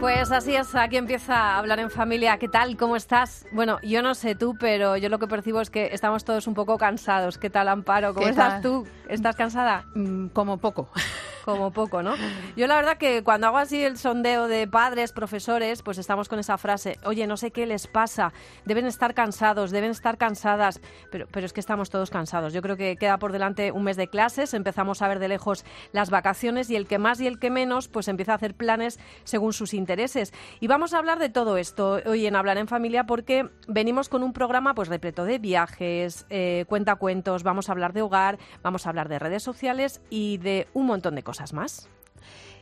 Pues así es, aquí empieza a hablar en familia. ¿Qué tal? ¿Cómo estás? Bueno, yo no sé tú, pero yo lo que percibo es que estamos todos un poco cansados. ¿Qué tal, Amparo? ¿Cómo ¿Qué estás tal? tú? ¿Estás cansada? Mm, Como poco. Como poco, ¿no? Yo la verdad que cuando hago así el sondeo de padres, profesores, pues estamos con esa frase, oye, no sé qué les pasa, deben estar cansados, deben estar cansadas, pero, pero es que estamos todos cansados. Yo creo que queda por delante un mes de clases, empezamos a ver de lejos las vacaciones y el que más y el que menos, pues empieza a hacer planes según sus intereses. Y vamos a hablar de todo esto hoy en Hablar en Familia porque venimos con un programa pues repleto de viajes, eh, cuentacuentos, vamos a hablar de hogar, vamos a hablar de redes sociales y de un montón de cosas más.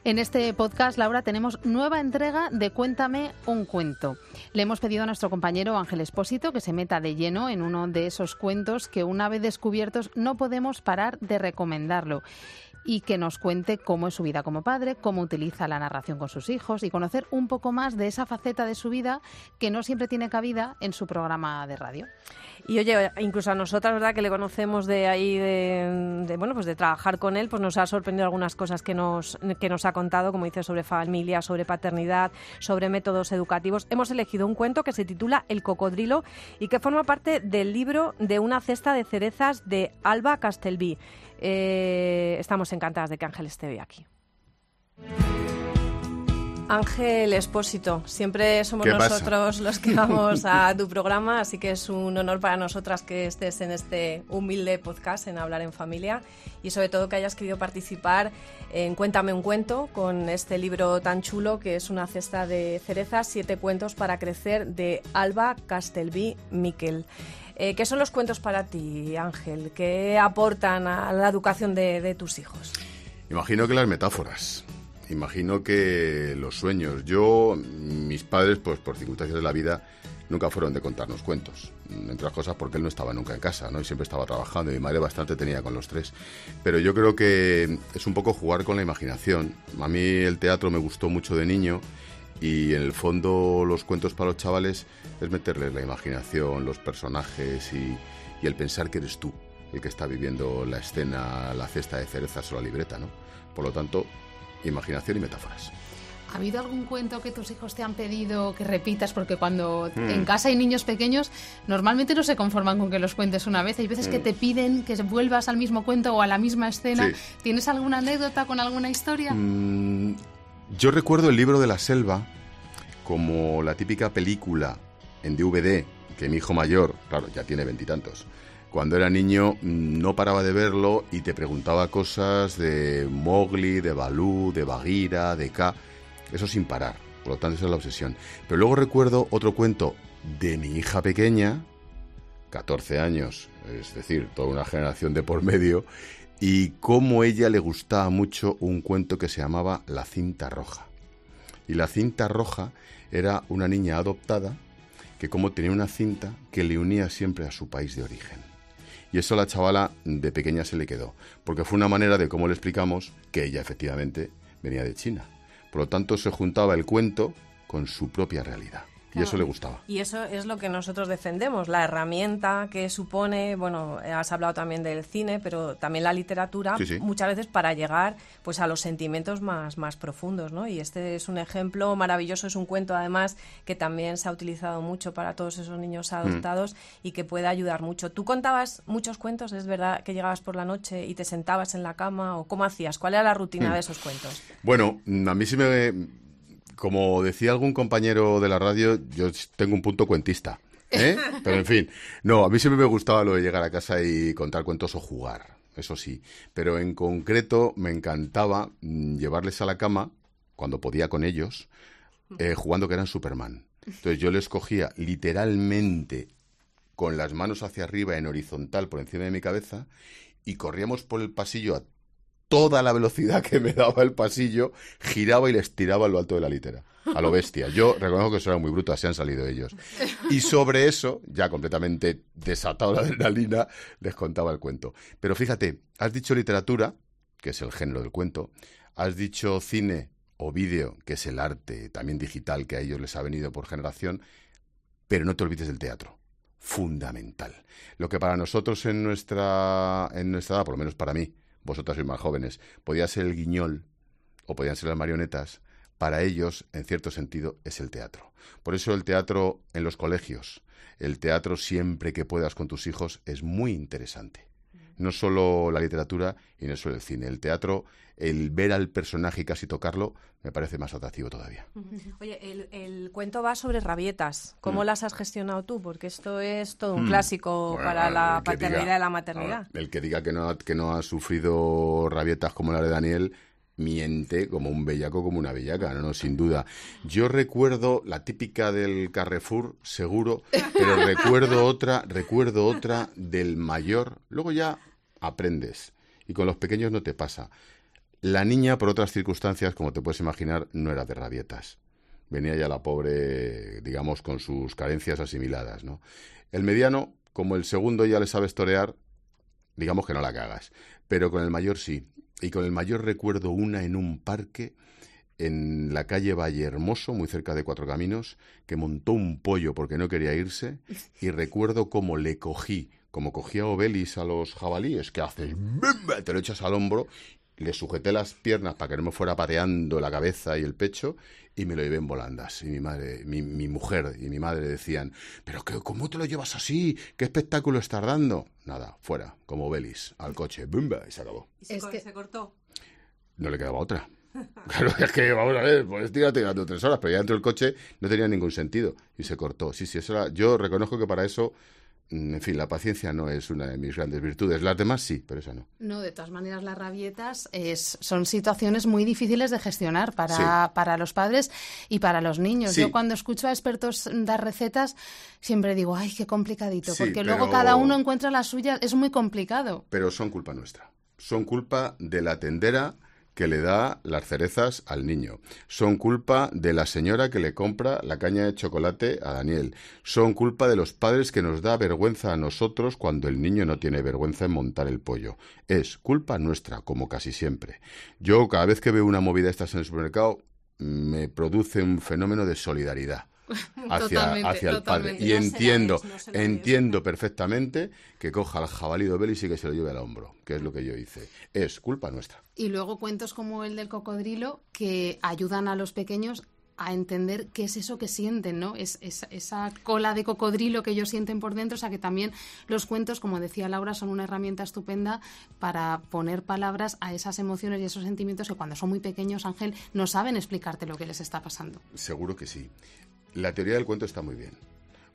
En este podcast, Laura, tenemos nueva entrega de Cuéntame un cuento. Le hemos pedido a nuestro compañero Ángel Espósito que se meta de lleno en uno de esos cuentos que una vez descubiertos no podemos parar de recomendarlo y que nos cuente cómo es su vida como padre, cómo utiliza la narración con sus hijos y conocer un poco más de esa faceta de su vida que no siempre tiene cabida en su programa de radio. Y oye, incluso a nosotras, ¿verdad? Que le conocemos de ahí, de, de, bueno, pues de trabajar con él, pues nos ha sorprendido algunas cosas que nos, que nos ha contado, como dice, sobre familia, sobre paternidad, sobre métodos educativos. Hemos elegido un cuento que se titula El cocodrilo y que forma parte del libro de una cesta de cerezas de Alba Castelví. Eh, estamos encantadas de que Ángel esté hoy aquí. Ángel Espósito, siempre somos nosotros los que vamos a tu programa, así que es un honor para nosotras que estés en este humilde podcast en Hablar en Familia y sobre todo que hayas querido participar en Cuéntame un cuento con este libro tan chulo que es una cesta de cerezas, siete cuentos para crecer de Alba Castelví Miquel. Eh, ¿Qué son los cuentos para ti, Ángel? ¿Qué aportan a la educación de, tus hijos? Imagino que las metáforas, imagino que los sueños. Yo, mis padres, pues por circunstancias de la vida, nunca fueron de contarnos cuentos. Entre otras cosas porque él no estaba nunca en casa, ¿no? Y siempre estaba trabajando y mi madre bastante tenía con los tres. Pero yo creo que es un poco jugar con la imaginación. A mí el teatro me gustó mucho de niño y en el fondo los cuentos para los chavales es meterles la imaginación, los personajes y, y el pensar que eres tú el que está viviendo la escena, la cesta de cerezas o la libreta, ¿no? Por lo tanto, imaginación y metáforas. ¿Ha habido algún cuento que tus hijos te han pedido que repitas? Porque cuando Mm. en casa hay niños pequeños, normalmente no se conforman con que los cuentes una vez. Hay veces que te piden que vuelvas al mismo cuento o a la misma escena. Sí. ¿Tienes alguna anécdota con alguna historia? Mm, yo recuerdo el libro de la selva como la típica película en DVD que mi hijo mayor, claro, ya tiene veintitantos, cuando era niño mm, no paraba de verlo y te preguntaba cosas de Mowgli, de Balú, de Bagheera, de K, eso sin parar. Por lo tanto, esa es la obsesión. Pero luego recuerdo otro cuento de mi hija pequeña, 14 años, es decir, toda una generación de por medio, y cómo ella le gustaba mucho un cuento que se llamaba La cinta roja. Y la cinta roja era una niña adoptada que como tenía una cinta que le unía siempre a su país de origen. Y eso a la chavala de pequeña se le quedó, porque fue una manera de cómo le explicamos que ella efectivamente venía de China. Por lo tanto, se juntaba el cuento con su propia realidad. Y eso le gustaba. Y eso es lo que nosotros defendemos, la herramienta que supone, bueno, has hablado también del cine, pero también la literatura, Sí, sí. muchas veces para llegar pues a los sentimientos más, más profundos, ¿no? Y este es un ejemplo maravilloso, es un cuento además que también se ha utilizado mucho para todos esos niños adoptados y que puede ayudar mucho. ¿Tú contabas muchos cuentos? ¿Es verdad que llegabas por la noche y te sentabas en la cama o cómo hacías? ¿Cuál era la rutina de esos cuentos? Bueno, mm, a mí sí me... Como decía algún compañero de la radio, yo tengo un punto cuentista. ¿eh? Pero en fin, no, a mí siempre me gustaba lo de llegar a casa y contar cuentos o jugar, eso sí. Pero en concreto me encantaba mm, llevarles a la cama, cuando podía con ellos, eh, jugando que eran Superman. Entonces yo les cogía literalmente con las manos hacia arriba en horizontal por encima de mi cabeza y corríamos por el pasillo a toda la velocidad que me daba el pasillo, giraba y les tiraba a lo alto de la litera. a lo bestia. Yo reconozco que eso era muy bruto, así han salido ellos. Y sobre eso, ya completamente desatado la adrenalina, les contaba el cuento. Pero fíjate, has dicho literatura, que es el género del cuento, has dicho cine o vídeo, que es el arte también digital que a ellos les ha venido por generación, pero no te olvides del teatro. Fundamental. Lo que para nosotros en nuestra, en nuestra edad, por lo menos para mí, vosotras sois más jóvenes, podía ser el guiñol o podían ser las marionetas, para ellos, en cierto sentido, es el teatro. Por eso el teatro en los colegios, el teatro siempre que puedas con tus hijos es muy interesante. No solo la literatura y no solo el cine. El teatro, el ver al personaje y casi tocarlo, me parece más atractivo todavía. Oye, el, cuento va sobre rabietas. ¿Cómo Mm. las has gestionado tú? Porque esto es todo un Mm. clásico Bueno, para la el paternidad diga- y la maternidad. ahora, el que diga que no, que no ha sufrido rabietas como la de Daniel, miente como un bellaco, como una bellaca, no, no, sin duda. Yo recuerdo la típica del Carrefour, seguro, pero recuerdo otra, recuerdo otra del mayor. Luego ya aprendes. Y con los pequeños no te pasa. La niña, por otras circunstancias, como te puedes imaginar, no era de rabietas. Venía ya la pobre, digamos, con sus carencias asimiladas, ¿no? El mediano, como el segundo ya le sabes torear, digamos que no la cagas. Pero con el mayor sí. Y con el mayor recuerdo una en un parque en la calle Valle Hermoso, muy cerca de Cuatro Caminos, que montó un pollo porque no quería irse. Y recuerdo cómo le cogí, como cogía Obelis a los jabalíes, que haces, te lo echas al hombro, le sujeté las piernas para que no me fuera pateando la cabeza y el pecho y me lo llevé en volandas. Y mi madre, mi, mi mujer y mi madre decían, pero que, ¿cómo te lo llevas así? ¿Qué espectáculo estás dando? Nada, fuera, como Belis, al coche, ¡bumba! Y se acabó. ¿Y se, Es co- que- se cortó? No le quedaba otra. Claro, es que vamos a ver, pues estoy tirando tres horas, pero ya dentro del coche no tenía ningún sentido y se cortó. Sí, sí, eso era, yo reconozco que para eso, en fin, la paciencia no es una de mis grandes virtudes. Las demás sí, pero esa no. No, de todas maneras, las rabietas es, son situaciones muy difíciles de gestionar para, para los padres y para los niños. Sí. Yo cuando escucho a expertos dar recetas, siempre digo, ay, qué complicadito, Sí, porque luego cada uno encuentra la suya, es muy complicado. Pero son culpa nuestra. Son culpa de la tendera que le da las cerezas al niño. Son culpa de la señora que le compra la caña de chocolate a Daniel. Son culpa de los padres que nos da vergüenza a nosotros cuando el niño no tiene vergüenza en montar el pollo. Es culpa nuestra, como casi siempre. Yo cada vez que veo una movida de estas en el supermercado me produce un fenómeno de solidaridad. Hacia, hacia el padre. Y No entiendo, no entiendo perfectamente que coja al jabalí de Belis y que se lo lleve al hombro, que es lo que yo hice. Es culpa nuestra. Y luego cuentos como el del cocodrilo que ayudan a los pequeños a entender qué es eso que sienten, ¿no? Es, es- esa cola de cocodrilo que ellos sienten por dentro, o sea que también los cuentos, como decía Laura, son una herramienta estupenda para poner palabras a esas emociones y esos sentimientos que cuando son muy pequeños, Ángel, no saben explicarte lo que les está pasando. Seguro que sí. La teoría del cuento está muy bien.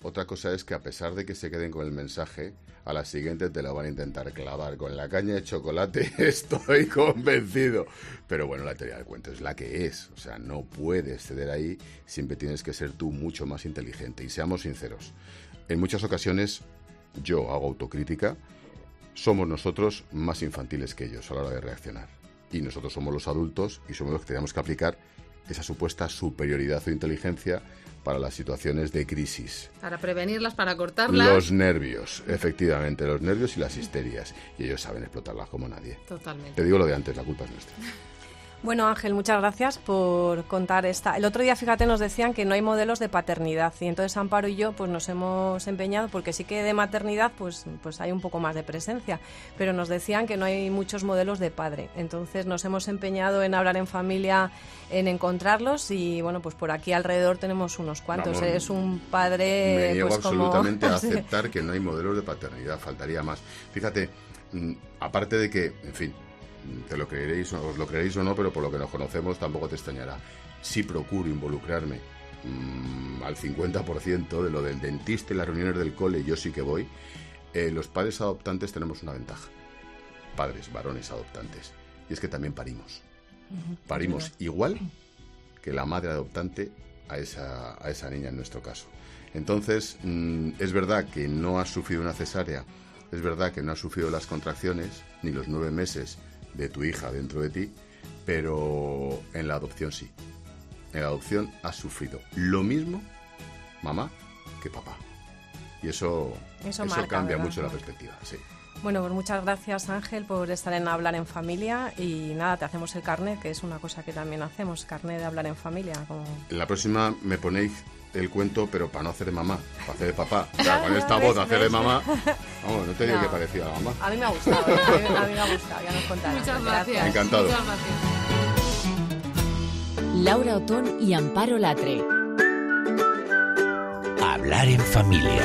Otra cosa es que a pesar de que se queden con el mensaje, a la siguiente te lo van a intentar clavar con la caña de chocolate, estoy convencido. Pero bueno, la teoría del cuento es la que es. O sea, no puedes ceder ahí, siempre tienes que ser tú mucho más inteligente. Y seamos sinceros, en muchas ocasiones yo hago autocrítica, somos nosotros más infantiles que ellos a la hora de reaccionar. Y nosotros somos los adultos y somos los que tenemos que aplicar esa supuesta superioridad o inteligencia para las situaciones de crisis. Para prevenirlas, para cortarlas. Los nervios, efectivamente, los nervios y las histerias. Y ellos saben explotarlas como nadie. Totalmente. Te digo lo de antes, la culpa es nuestra. Bueno, Ángel, muchas gracias por contar esta. El otro día, fíjate, nos decían que no hay modelos de paternidad y entonces Amparo y yo pues nos hemos empeñado porque sí que de maternidad pues pues hay un poco más de presencia, pero nos decían que no hay muchos modelos de padre. Entonces nos hemos empeñado en hablar en familia, en encontrarlos y bueno, pues por aquí alrededor tenemos unos cuantos. Vamos, es un padre Me niego pues como absolutamente a aceptar que no hay modelos de paternidad, faltaría más. Fíjate, mm, aparte de que, en fin, te lo creeréis, o- os lo creeréis o no, pero por lo que nos conocemos tampoco te extrañará. Sí procuro involucrarme mm, al 50% de lo del dentista y las reuniones del cole, yo sí que voy. Eh, los padres adoptantes tenemos una ventaja. Padres, varones adoptantes. Y es que también parimos. Parimos igual que la madre adoptante a esa, a esa niña en nuestro caso. Entonces, mm, es verdad que no has sufrido una cesárea, es verdad que no has sufrido las contracciones ni los nueve meses de tu hija dentro de ti, pero en la adopción sí. en la adopción has sufrido lo mismo, mamá, que papá. Y eso, Eso eso, marca, cambia ¿verdad? mucho la perspectiva, sí. Bueno, pues muchas gracias Ángel por estar en Hablar en Familia y nada, te hacemos el carnet, que es una cosa que también hacemos, carnet de hablar en familia. Como... La próxima me ponéis el cuento, pero para no hacer de mamá, para hacer de papá. Claro, con esta voz, hacer de mamá, vamos, no te digo No. que parecía a la mamá. A mí me ha gustado, ¿eh? a, mí, a mí me ha gustado, ya nos contarás. Muchas gracias. Encantado. Muchas gracias. Laura Otón y Amparo Latre. Hablar en familia.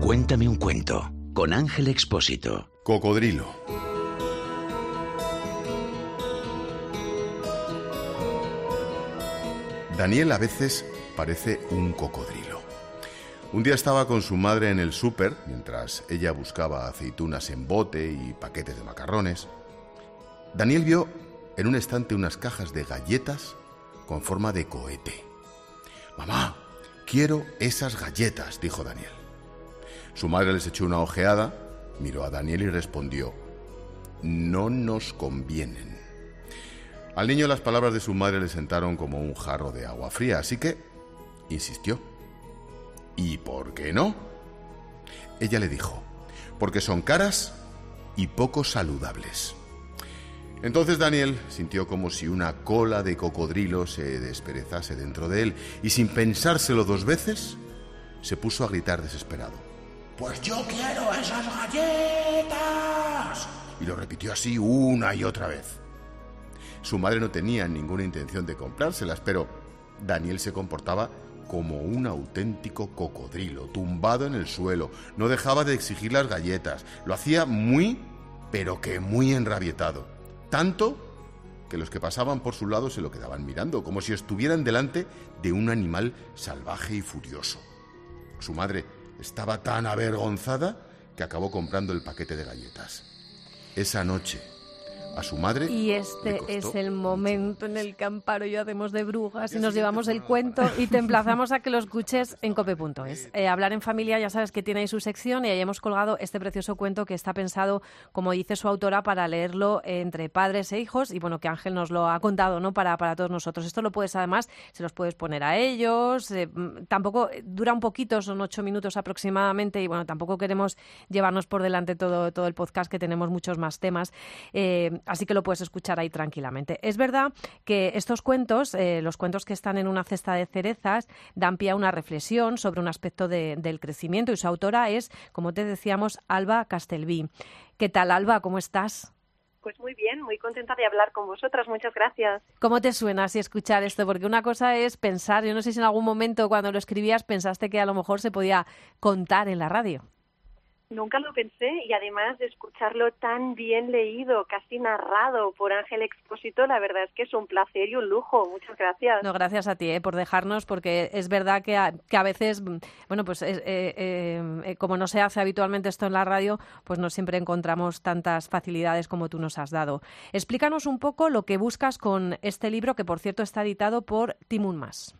Cuéntame un cuento con Ángel Expósito. Cocodrilo. Daniel a veces parece un cocodrilo. Un día estaba con su madre en el súper, mientras ella buscaba aceitunas en bote y paquetes de macarrones. Daniel vio en un estante unas cajas de galletas con forma de cohete. Mamá, quiero esas galletas, dijo Daniel. Su madre les echó una ojeada, miró a Daniel y respondió, no nos convienen. Al niño las palabras de su madre le sentaron como un jarro de agua fría, así que insistió. ¿Y por qué no? Ella le dijo, porque son caras y poco saludables. Entonces Daniel sintió como si una cola de cocodrilo se desperezase dentro de él y sin pensárselo dos veces, se puso a gritar desesperado. Pues yo quiero esas galletas. Y lo repitió así una y otra vez. Su madre no tenía ninguna intención de comprárselas, pero Daniel se comportaba como un auténtico cocodrilo, tumbado en el suelo. No dejaba de exigir las galletas. Lo hacía muy, pero que muy enrabietado. Tanto que los que pasaban por su lado se lo quedaban mirando, como si estuvieran delante de un animal salvaje y furioso. Su madre estaba tan avergonzada que acabó comprando el paquete de galletas. Esa noche, a su madre. Y este es el mucho. momento en el que Amparo y yo hacemos de brujas y nos llevamos el cuento y te emplazamos a que lo escuches en cope.es. Eh, hablar en familia, ya sabes que tiene ahí su sección y ahí hemos colgado este precioso cuento que está pensado, como dice su autora, para leerlo entre padres e hijos y bueno, que Ángel nos lo ha contado, ¿no? Para, para todos nosotros. Esto lo puedes además, se los puedes poner a ellos, eh, mm, tampoco eh, dura un poquito, son ocho minutos aproximadamente y bueno, tampoco queremos llevarnos por delante todo, todo el podcast que tenemos muchos más temas, eh, así que lo puedes escuchar ahí tranquilamente. Es verdad que estos cuentos, eh, los cuentos que están en una cesta de cerezas, dan pie a una reflexión sobre un aspecto de- del crecimiento y su autora es, como te decíamos, Alba Castelví. ¿Qué tal, Alba? ¿Cómo estás? Pues muy bien, muy contenta de hablar con vosotras. Muchas gracias. ¿Cómo te suena así escuchar esto? Porque una cosa es pensar, yo no sé si en algún momento cuando lo escribías pensaste que a lo mejor se podía contar en la radio. Nunca lo pensé y además de escucharlo tan bien leído, casi narrado por Ángel Expósito, la verdad es que es un placer y un lujo. Muchas gracias. No, gracias a ti eh, por dejarnos, porque es verdad que a, que a veces, mm, bueno, pues eh, eh, eh, como no se hace habitualmente esto en la radio, pues no siempre encontramos tantas facilidades como tú nos has dado. Explícanos un poco lo que buscas con este libro, que por cierto está editado por Timun Mas.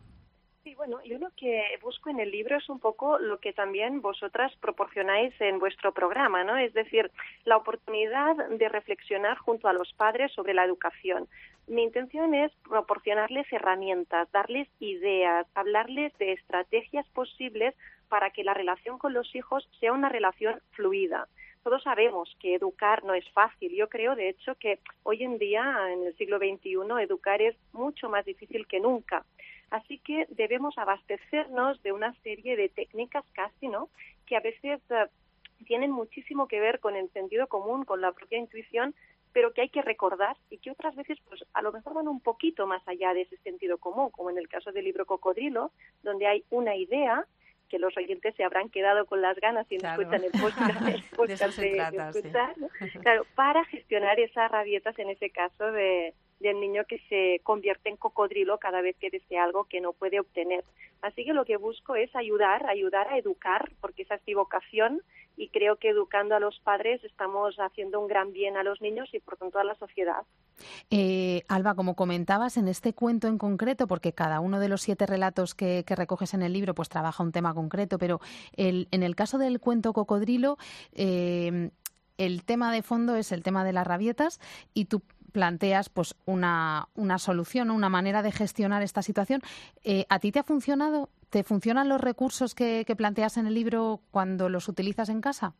Sí, bueno, yo lo que busco en el libro es un poco lo que también vosotras proporcionáis en vuestro programa, ¿no? Es decir, la oportunidad de reflexionar junto a los padres sobre la educación. Mi intención es proporcionarles herramientas, darles ideas, hablarles de estrategias posibles para que la relación con los hijos sea una relación fluida. Todos sabemos que educar no es fácil. Yo creo, de hecho, que hoy en día, en el siglo XXI, educar es mucho más difícil que nunca. Así que debemos abastecernos de una serie de técnicas casi, ¿no? Que a veces eh, tienen muchísimo que ver con el sentido común, con la propia intuición, pero que hay que recordar y que otras veces, pues a lo mejor van un poquito más allá de ese sentido común, como en el caso del libro Cocodrilo, donde hay una idea que los oyentes se habrán quedado con las ganas y no Claro. escuchan el podcast, el De eso podcast se de- de trata, sí. escuchar, ¿no? Claro, para gestionar esas rabietas en ese caso de, del niño que se convierte en cocodrilo cada vez que desea algo que no puede obtener. Así que lo que busco es ayudar, ayudar a educar, porque esa es mi vocación y creo que educando a los padres estamos haciendo un gran bien a los niños y por tanto a la sociedad. Eh, Alba, como comentabas en este cuento en concreto, porque cada uno de los siete relatos que, recoges en el libro pues trabaja un tema concreto, pero el- en el caso del cuento Cocodrilo, eh, el tema de fondo es el tema de las rabietas y tú planteas pues una, una solución, una manera de gestionar esta situación. Eh, ¿A ti te ha funcionado? ¿Te funcionan los recursos que, que planteas en el libro cuando los utilizas en casa?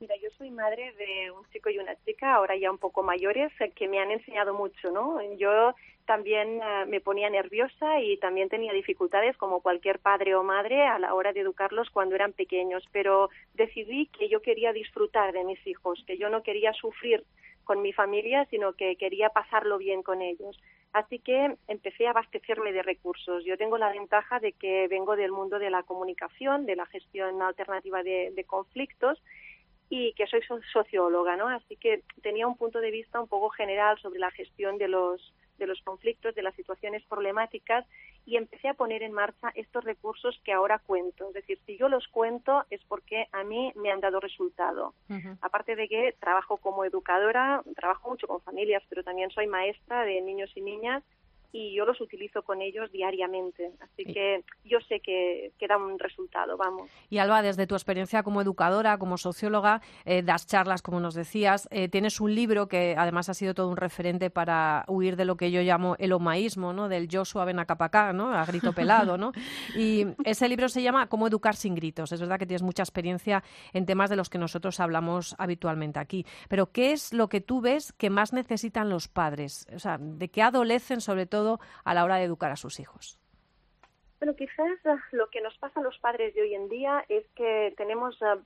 Mira, yo soy madre de un chico y una chica, ahora ya un poco mayores, eh, que me han enseñado mucho, ¿no? Yo también eh, me ponía nerviosa y también tenía dificultades como cualquier padre o madre a la hora de educarlos cuando eran pequeños, pero decidí que yo quería disfrutar de mis hijos, que yo no quería sufrir con mi familia, sino que quería pasarlo bien con ellos. Así que empecé a abastecerme de recursos. Yo tengo la ventaja de que vengo del mundo de la comunicación, de la gestión alternativa de, de conflictos y que soy socióloga, ¿no? Así que tenía un punto de vista un poco general sobre la gestión de los de los conflictos, de las situaciones problemáticas y empecé a poner en marcha estos recursos que ahora cuento. Es decir, si yo los cuento es porque a mí me han dado resultado. Aparte de que trabajo como educadora, trabajo mucho con familias, pero también soy maestra de niños y niñas y yo los utilizo con ellos diariamente. Así que yo sé que, que da un resultado, vamos. Y Alba, desde tu experiencia como educadora, como socióloga, eh, das charlas, como nos decías, eh, tienes un libro que además ha sido todo un referente para huir de lo que yo llamo el omaísmo, ¿no? del Joshua Benacapacá, ¿no? a grito pelado. ¿no? Y ese libro se llama Cómo educar sin gritos. Es verdad que tienes mucha experiencia en temas de los que nosotros hablamos habitualmente aquí. Pero ¿qué es lo que tú ves que más necesitan los padres? O sea, ¿de qué adolecen sobre todo a la hora de educar a sus hijos? Bueno, quizás eh, lo que nos pasa a los padres de hoy en día es que tenemos eh,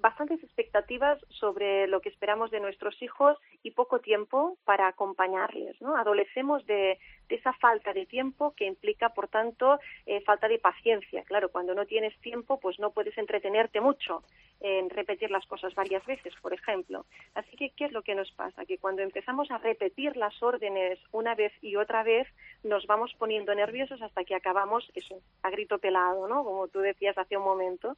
bastantes expectativas sobre lo que esperamos de nuestros hijos y poco tiempo para acompañarles. ¿no? Adolecemos de, esa falta de tiempo que implica, por tanto, eh, falta de paciencia. Claro, cuando no tienes tiempo, pues no puedes entretenerte mucho en repetir las cosas varias veces, por ejemplo. Así que, ¿qué es lo que nos pasa? Que cuando empezamos a repetir las órdenes una vez y otra vez, nos vamos poniendo nerviosos hasta que acabamos eso, a grito pelado, ¿no? Como tú decías hace un momento.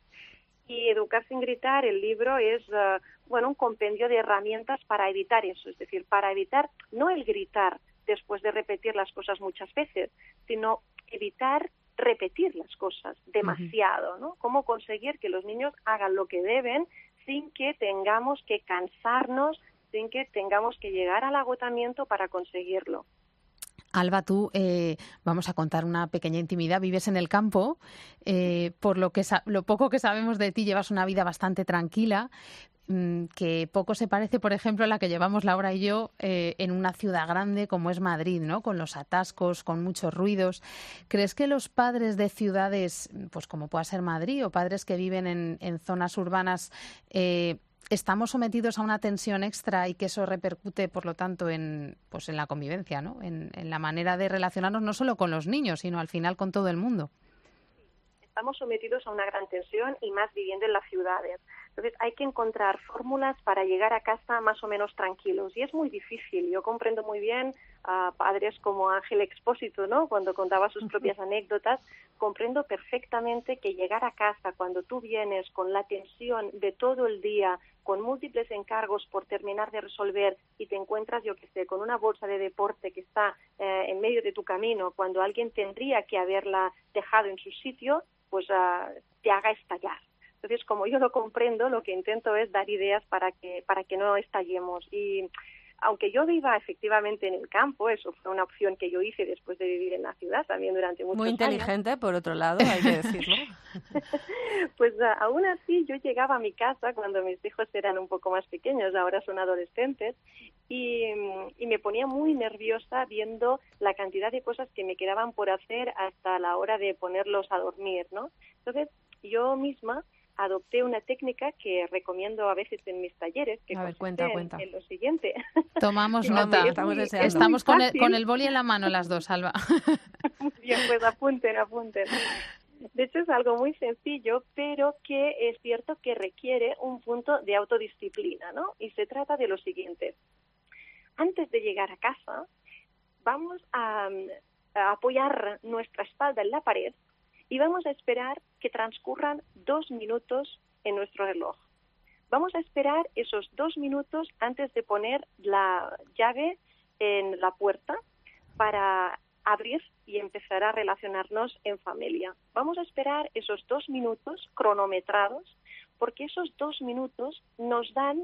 Y Educar sin gritar, el libro es uh, bueno un compendio de herramientas para evitar eso, es decir, para evitar no el gritar después de repetir las cosas muchas veces, sino evitar repetir las cosas demasiado, ¿no? Cómo conseguir que los niños hagan lo que deben sin que tengamos que cansarnos, sin que tengamos que llegar al agotamiento para conseguirlo. Alba, tú eh, vamos a contar una pequeña intimidad. Vives en el campo, eh, por lo que lo poco que sabemos de ti, llevas una vida bastante tranquila, mm, que poco se parece, por ejemplo, a la que llevamos Laura y yo eh, en una ciudad grande como es Madrid, ¿no? Con los atascos, con muchos ruidos. ¿Crees que los padres de ciudades, pues como pueda ser Madrid, o padres que viven en, en zonas urbanas, estamos sometidos a una tensión extra y que eso repercute, por lo tanto, en, pues, en la convivencia, ¿no? En, en la manera de relacionarnos no solo con los niños, sino al final con todo el mundo. Estamos sometidos a una gran tensión y más viviendo en las ciudades. Entonces hay que encontrar fórmulas para llegar a casa más o menos tranquilos y es muy difícil. Yo comprendo muy bien a padres como Ángel Expósito, ¿no? Cuando contaba sus propias anécdotas, comprendo perfectamente que llegar a casa cuando tú vienes con la tensión de todo el día, con múltiples encargos por terminar de resolver y te encuentras, yo que sé, con una bolsa de deporte que está eh, en medio de tu camino, cuando alguien tendría que haberla dejado en su sitio, pues ah, te haga estallar. Entonces, como yo lo comprendo, lo que intento es dar ideas para que, para que no estallemos. Y aunque yo viva efectivamente en el campo, eso fue una opción que yo hice después de vivir en la ciudad también durante muchos años. Muy inteligente, por otro lado, hay que decirlo. pues aún así yo llegaba a mi casa cuando mis hijos eran un poco más pequeños, ahora son adolescentes, y, y me ponía muy nerviosa viendo la cantidad de cosas que me quedaban por hacer hasta la hora de ponerlos a dormir, ¿no? Entonces yo misma adopté una técnica que recomiendo a veces en mis talleres, que a cuenta, En, lo siguiente. Tomamos nota. Estamos, con, el, con, el, boli en la mano las dos, Alba. bien, pues apunten, apunten. De hecho, es algo muy sencillo, pero que es cierto que requiere un punto de autodisciplina, ¿no? Y se trata de lo siguiente. Antes de llegar a casa, vamos a apoyar nuestra espalda en la pared y vamos a esperar que transcurran dos minutos en nuestro reloj. Vamos a esperar esos dos minutos antes de poner la llave en la puerta para abrir y empezar a relacionarnos en familia. Vamos a esperar esos dos minutos cronometrados porque esos dos minutos nos dan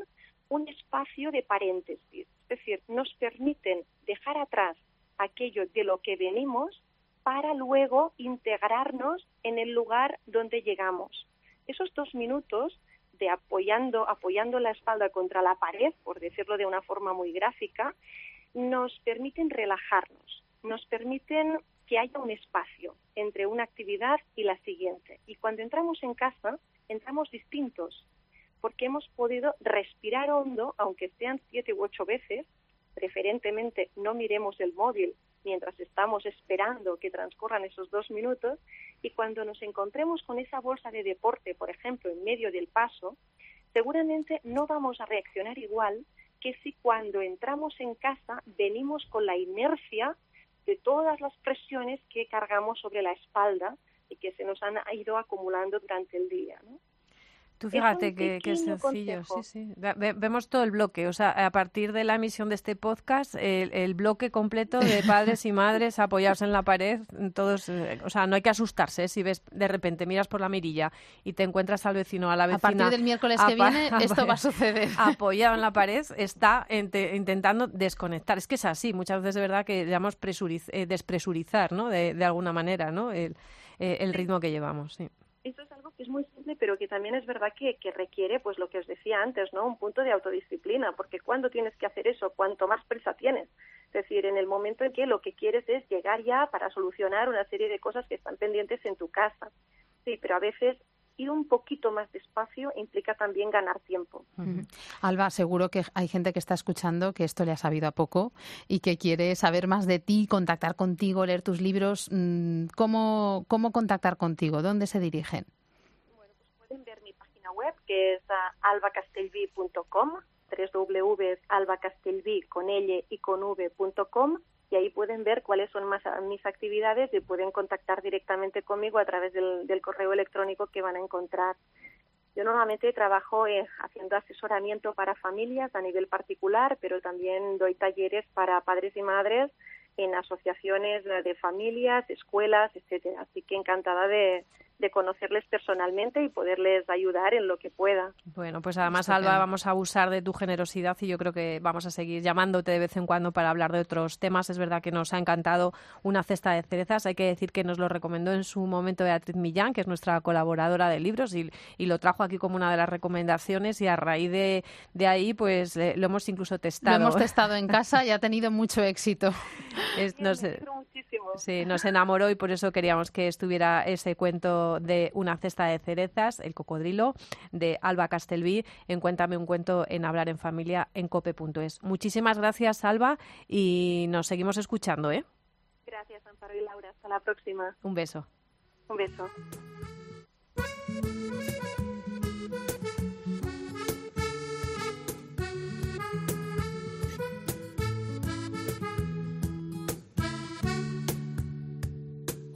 un espacio de paréntesis Es decir, nos permiten dejar atrás aquello de lo que venimos para luego integrarnos en el lugar donde llegamos. Esos dos minutos de apoyando, apoyando la espalda contra la pared, por decirlo de una forma muy gráfica, nos permiten relajarnos, nos permiten que haya un espacio entre una actividad y la siguiente. Y cuando entramos en casa, entramos distintos, porque hemos podido respirar hondo, aunque sean siete u ocho veces, preferentemente no miremos el móvil mientras estamos esperando que transcurran esos dos minutos y cuando nos encontremos con esa bolsa de deporte, por ejemplo, en medio del paso, seguramente no vamos a reaccionar igual que si cuando entramos en casa venimos con la inercia de todas las presiones que cargamos sobre la espalda y que se nos han ido acumulando durante el día. Tú fíjate que, es sencillo, sí, sí. vemos todo el bloque, o sea, a partir de la emisión de este podcast, el, bloque completo de padres y madres apoyados en la pared, todos, eh, o sea, no hay que asustarse ¿eh? si ves de repente miras por la mirilla y te encuentras al vecino a la vecina. A partir del miércoles que viene esto va a suceder. Apoyado en la pared, está intentando desconectar. Es que es así, muchas veces de verdad que llamamos eh, despresurizar, ¿no? De, de, alguna manera, ¿no? El, el ritmo que llevamos, sí eso es algo que es muy simple, pero que también es verdad que, que, requiere, pues lo que os decía antes, ¿no? Un punto de autodisciplina, porque cuando tienes que hacer eso, cuanto más prisa tienes. Es decir, en el momento en que lo que quieres es llegar ya para solucionar una serie de cosas que están pendientes en tu casa. Sí, pero a veces ir un poquito más despacio implica también ganar tiempo. Alba, seguro que hay gente que está escuchando que esto le ha sabido a poco y que quiere saber más de ti, contactar contigo, leer tus libros. Mm, ¿Cómo, cómo contactar contigo? ¿Dónde se dirigen? Bueno, pues pueden ver mi página web que es albacastelvi.com www.albacastelvi con L y con V.com y ahí pueden ver cuáles son más mis actividades y pueden contactar directamente conmigo a través del, correo electrónico que van a encontrar. Yo normalmente trabajo eh, haciendo asesoramiento para familias a nivel particular, pero también doy talleres para padres y madres en asociaciones de familias, escuelas, etcétera. Así que encantada de, de conocerles personalmente y poderles ayudar en lo que pueda. Bueno, pues además, Alba, vamos a abusar de tu generosidad y yo creo que vamos a seguir llamándote de vez en cuando para hablar de otros temas. Es verdad que nos ha encantado una cesta de cerezas. Hay que decir que nos lo recomendó en su momento Beatriz Millán, que es nuestra colaboradora de libros, y, lo trajo aquí como una de las recomendaciones y a raíz de, de ahí, pues lo hemos incluso testado. Lo hemos testado en casa y ha tenido mucho éxito. sí, nos enamoró y por eso queríamos que estuviera ese cuento de Una cesta de cerezas, El cocodrilo, de Alba Castelví, en Cuéntame un cuento en Hablar en Familia en cope.es. Muchísimas gracias, Alba, y nos seguimos escuchando, ¿eh? Gracias, Amparo y Laura. Hasta la próxima. Un beso. Un beso.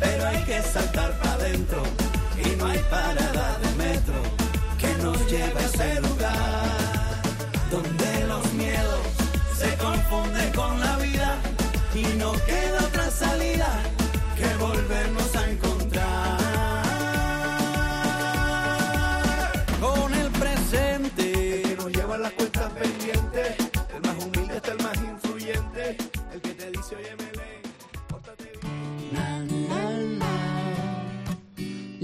pero hay que saltar para adentro y no hay parada de metro que nos lleve a ese lugar donde los miedos se confunden con la vida y no queda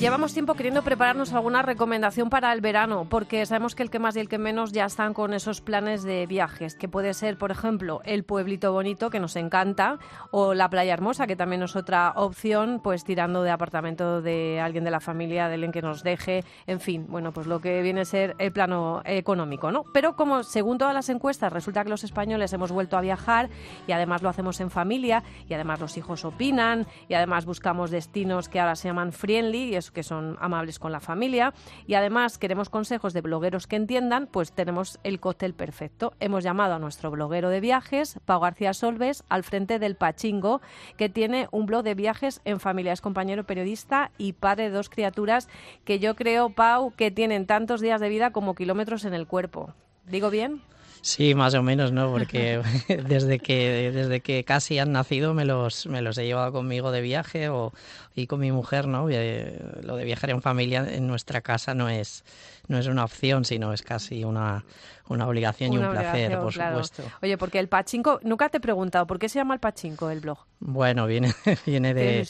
llevamos tiempo queriendo prepararnos alguna recomendación para el verano, porque sabemos que el que más y el que menos ya están con esos planes de viajes, que puede ser, por ejemplo, el pueblito bonito, que nos encanta, o la playa hermosa, que también es otra opción, pues tirando de apartamento de alguien de la familia, de alguien que nos deje, en fin, bueno, pues lo que viene a ser el plano económico, ¿no? Pero como según todas las encuestas resulta que los españoles hemos vuelto a viajar y además lo hacemos en familia y además los hijos opinan y además buscamos destinos que ahora se llaman friendly y es que son amables con la familia y además queremos consejos de blogueros que entiendan, pues tenemos el cóctel perfecto. Hemos llamado a nuestro bloguero de viajes, Pau García Solves, al frente del Pachingo, que tiene un blog de viajes en familia. Es compañero periodista y padre de dos criaturas que yo creo, Pau, que tienen tantos días de vida como kilómetros en el cuerpo. ¿Digo bien? Sí, más o menos, ¿no? Porque desde que desde que casi han nacido me los me los he llevado conmigo de viaje o y con mi mujer, ¿no? Eh, lo de viajar en familia en nuestra casa no es no es una opción, sino es casi una una obligación y un placer, por supuesto. Oye, porque el pachinko, nunca te he preguntado, ¿por qué se llama el pachinko el blog? Bueno, viene, viene de,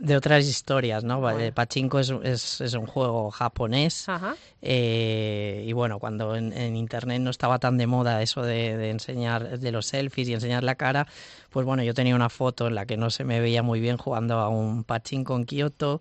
de, otras historias, ¿no? El pachinko es, es, es, un juego japonés eh, y bueno, cuando en, en, internet no estaba tan de moda eso de, de enseñar de los selfies y enseñar la cara, pues bueno, yo tenía una foto en la que no se me veía muy bien jugando a un pachinko en Kioto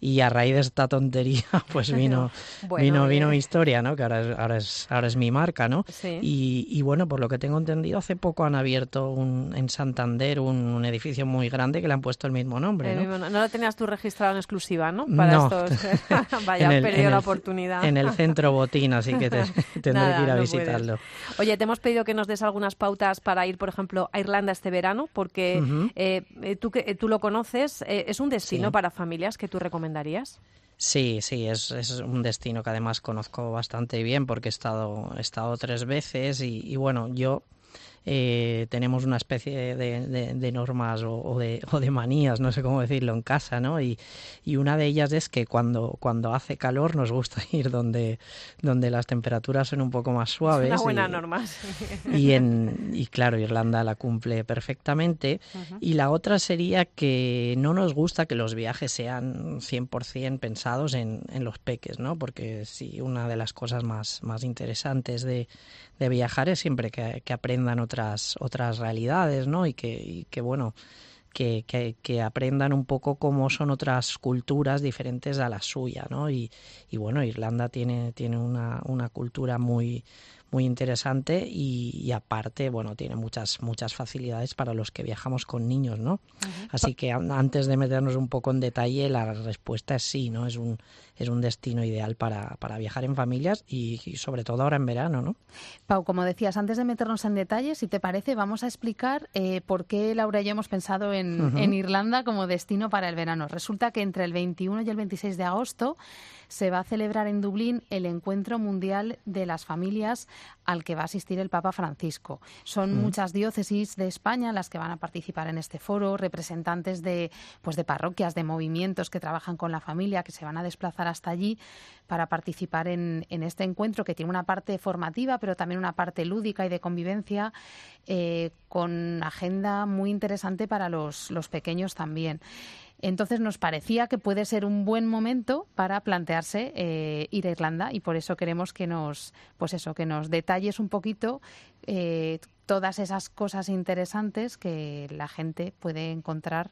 y a raíz de esta tontería pues vino vino vino mi historia no que ahora es, ahora es ahora es mi marca no y, y, bueno por lo que tengo entendido hace poco han abierto un, en Santander un, edificio muy grande que le han puesto el mismo nombre ¿no? ¿no? lo tenías tú registrado en exclusiva no para no. estos vaya perdido la oportunidad. en el centro botín así que te, tendré que ir a visitarlo. Oye te hemos pedido que nos des algunas pautas para ir por ejemplo a Irlanda este verano porque eh, eh, tú que tú lo conoces eh, es un destino para familias que tú recomendarías? Sí, sí, es, es, un destino que además conozco bastante bien porque he estado, he estado tres veces y, y bueno, yo eh, tenemos una especie de, normas o, de, o, de, manías, no sé cómo decirlo, en casa, ¿no? Y, y, una de ellas es que cuando, cuando hace calor nos gusta ir donde, donde las temperaturas son un poco más suaves. Es una buena y, norma. Y, en, y claro, Irlanda la cumple perfectamente. Y la otra sería que no nos gusta que los viajes sean 100% pensados en, en los peques, ¿no? Porque sí, una de las cosas más, más interesantes de, de viajar es siempre que, que aprendan otras, otras realidades, ¿no? Y que, y que bueno, que, que, que, aprendan un poco cómo son otras culturas diferentes a la suya, ¿no? Y, y bueno, Irlanda tiene, tiene una, una cultura muy, muy interesante y, aparte, bueno, tiene muchas muchas facilidades para los que viajamos con niños, ¿no? Así que antes de meternos un poco en detalle, la respuesta es sí, ¿no? Es un es un destino ideal para, para viajar en familias y, sobre todo ahora en verano, ¿no? Pau, como decías, antes de meternos en detalle, si te parece, vamos a explicar eh, por qué Laura y yo hemos pensado en, en Irlanda como destino para el verano. Resulta que entre el 21 y el 26 de agosto se va a celebrar en Dublín el Encuentro Mundial de las Familias al que va a asistir el Papa Francisco. Son mm. muchas diócesis de España las que van a participar en este foro, representantes de, pues de parroquias, de movimientos que trabajan con la familia, que se van a desplazar hasta allí para participar en, este encuentro que tiene una parte formativa, pero también una parte lúdica y de convivencia, eh, con agenda muy interesante para los, los pequeños también. Entonces nos parecía que puede ser un buen momento para plantearse eh, ir a Irlanda y por eso queremos que nos, pues eso, que nos detalles un poquito eh, todas esas cosas interesantes que la gente puede encontrar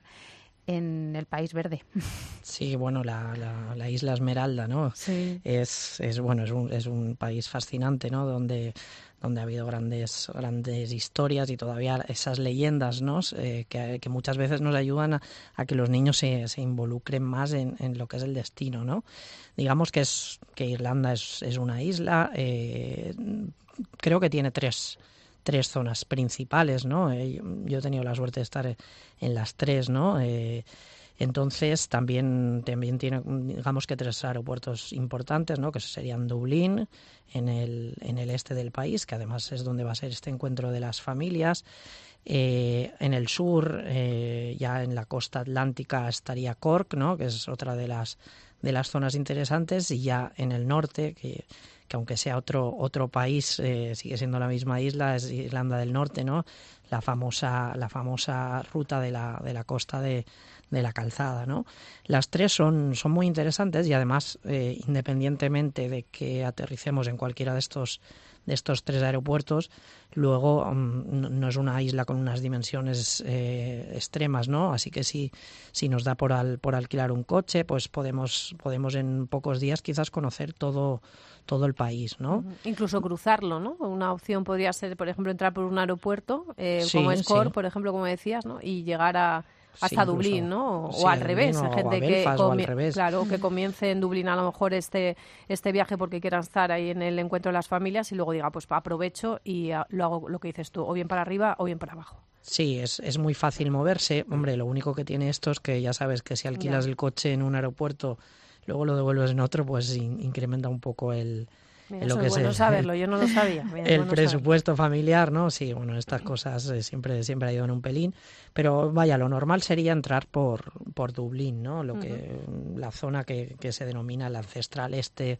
en el país verde. Sí, bueno, la, la, isla Esmeralda, ¿no? Sí. Es, es bueno, es un, es un país fascinante, ¿no? Donde donde ha habido grandes, grandes historias y todavía esas leyendas ¿no? Eh, que, que, muchas veces nos ayudan a, que los niños se, se involucren más en, en, lo que es el destino. ¿no? Digamos que, es, que Irlanda es, es una isla, eh, creo que tiene tres, tres zonas principales. ¿no? Eh, yo he tenido la suerte de estar en las tres. ¿no? Eh, entonces también, también tiene, digamos que tres aeropuertos importantes, ¿no? que serían Dublín, en el, en el este del país, que además es donde va a ser este encuentro de las familias. Eh, en el sur, eh, ya en la costa atlántica, estaría Cork, ¿no? que es otra de las, de las zonas interesantes, y ya en el norte, que, que aunque sea otro, otro país, eh, sigue siendo la misma isla, es Irlanda del Norte, ¿no? la famosa, la famosa ruta de la, de la costa de, de la calzada. ¿no? Las tres son, son muy interesantes y además, eh, independientemente de que aterricemos en cualquiera de estos de estos tres aeropuertos, luego mm, no es una isla con unas dimensiones eh, extremas, ¿no? Así que si, si nos da por, al, por alquilar un coche, pues podemos, podemos en pocos días quizás conocer todo, todo el país, ¿no? Incluso cruzarlo, ¿no? Una opción podría ser, por ejemplo, entrar por un aeropuerto, eh, como Escort, por ejemplo, como decías, ¿no? Y llegar a hasta incluso- Dublín, ¿no? O sí, al revés, o gente a que o al revés. claro, que comience en Dublín a lo mejor este este viaje porque quieran estar ahí en el encuentro de las familias y luego diga, pues aprovecho y ah, lo hago lo que dices tú, o bien para arriba o bien para abajo. Sí, es, es muy fácil moverse. Hombre, lo único que tiene esto es que ya sabes que si alquilas Ya. el coche en un aeropuerto, luego lo devuelves en otro, pues in- incrementa un poco el, Mira, lo eso que es es bueno el- saberlo, yo no lo sabía. Mira, el bueno presupuesto familiar, ¿no? Sí, bueno, estas cosas eh, siempre, siempre ayudan un pelín. Pero vaya, lo normal sería entrar por, por Dublín, ¿no? Lo que, la zona que, que se denomina el ancestral este,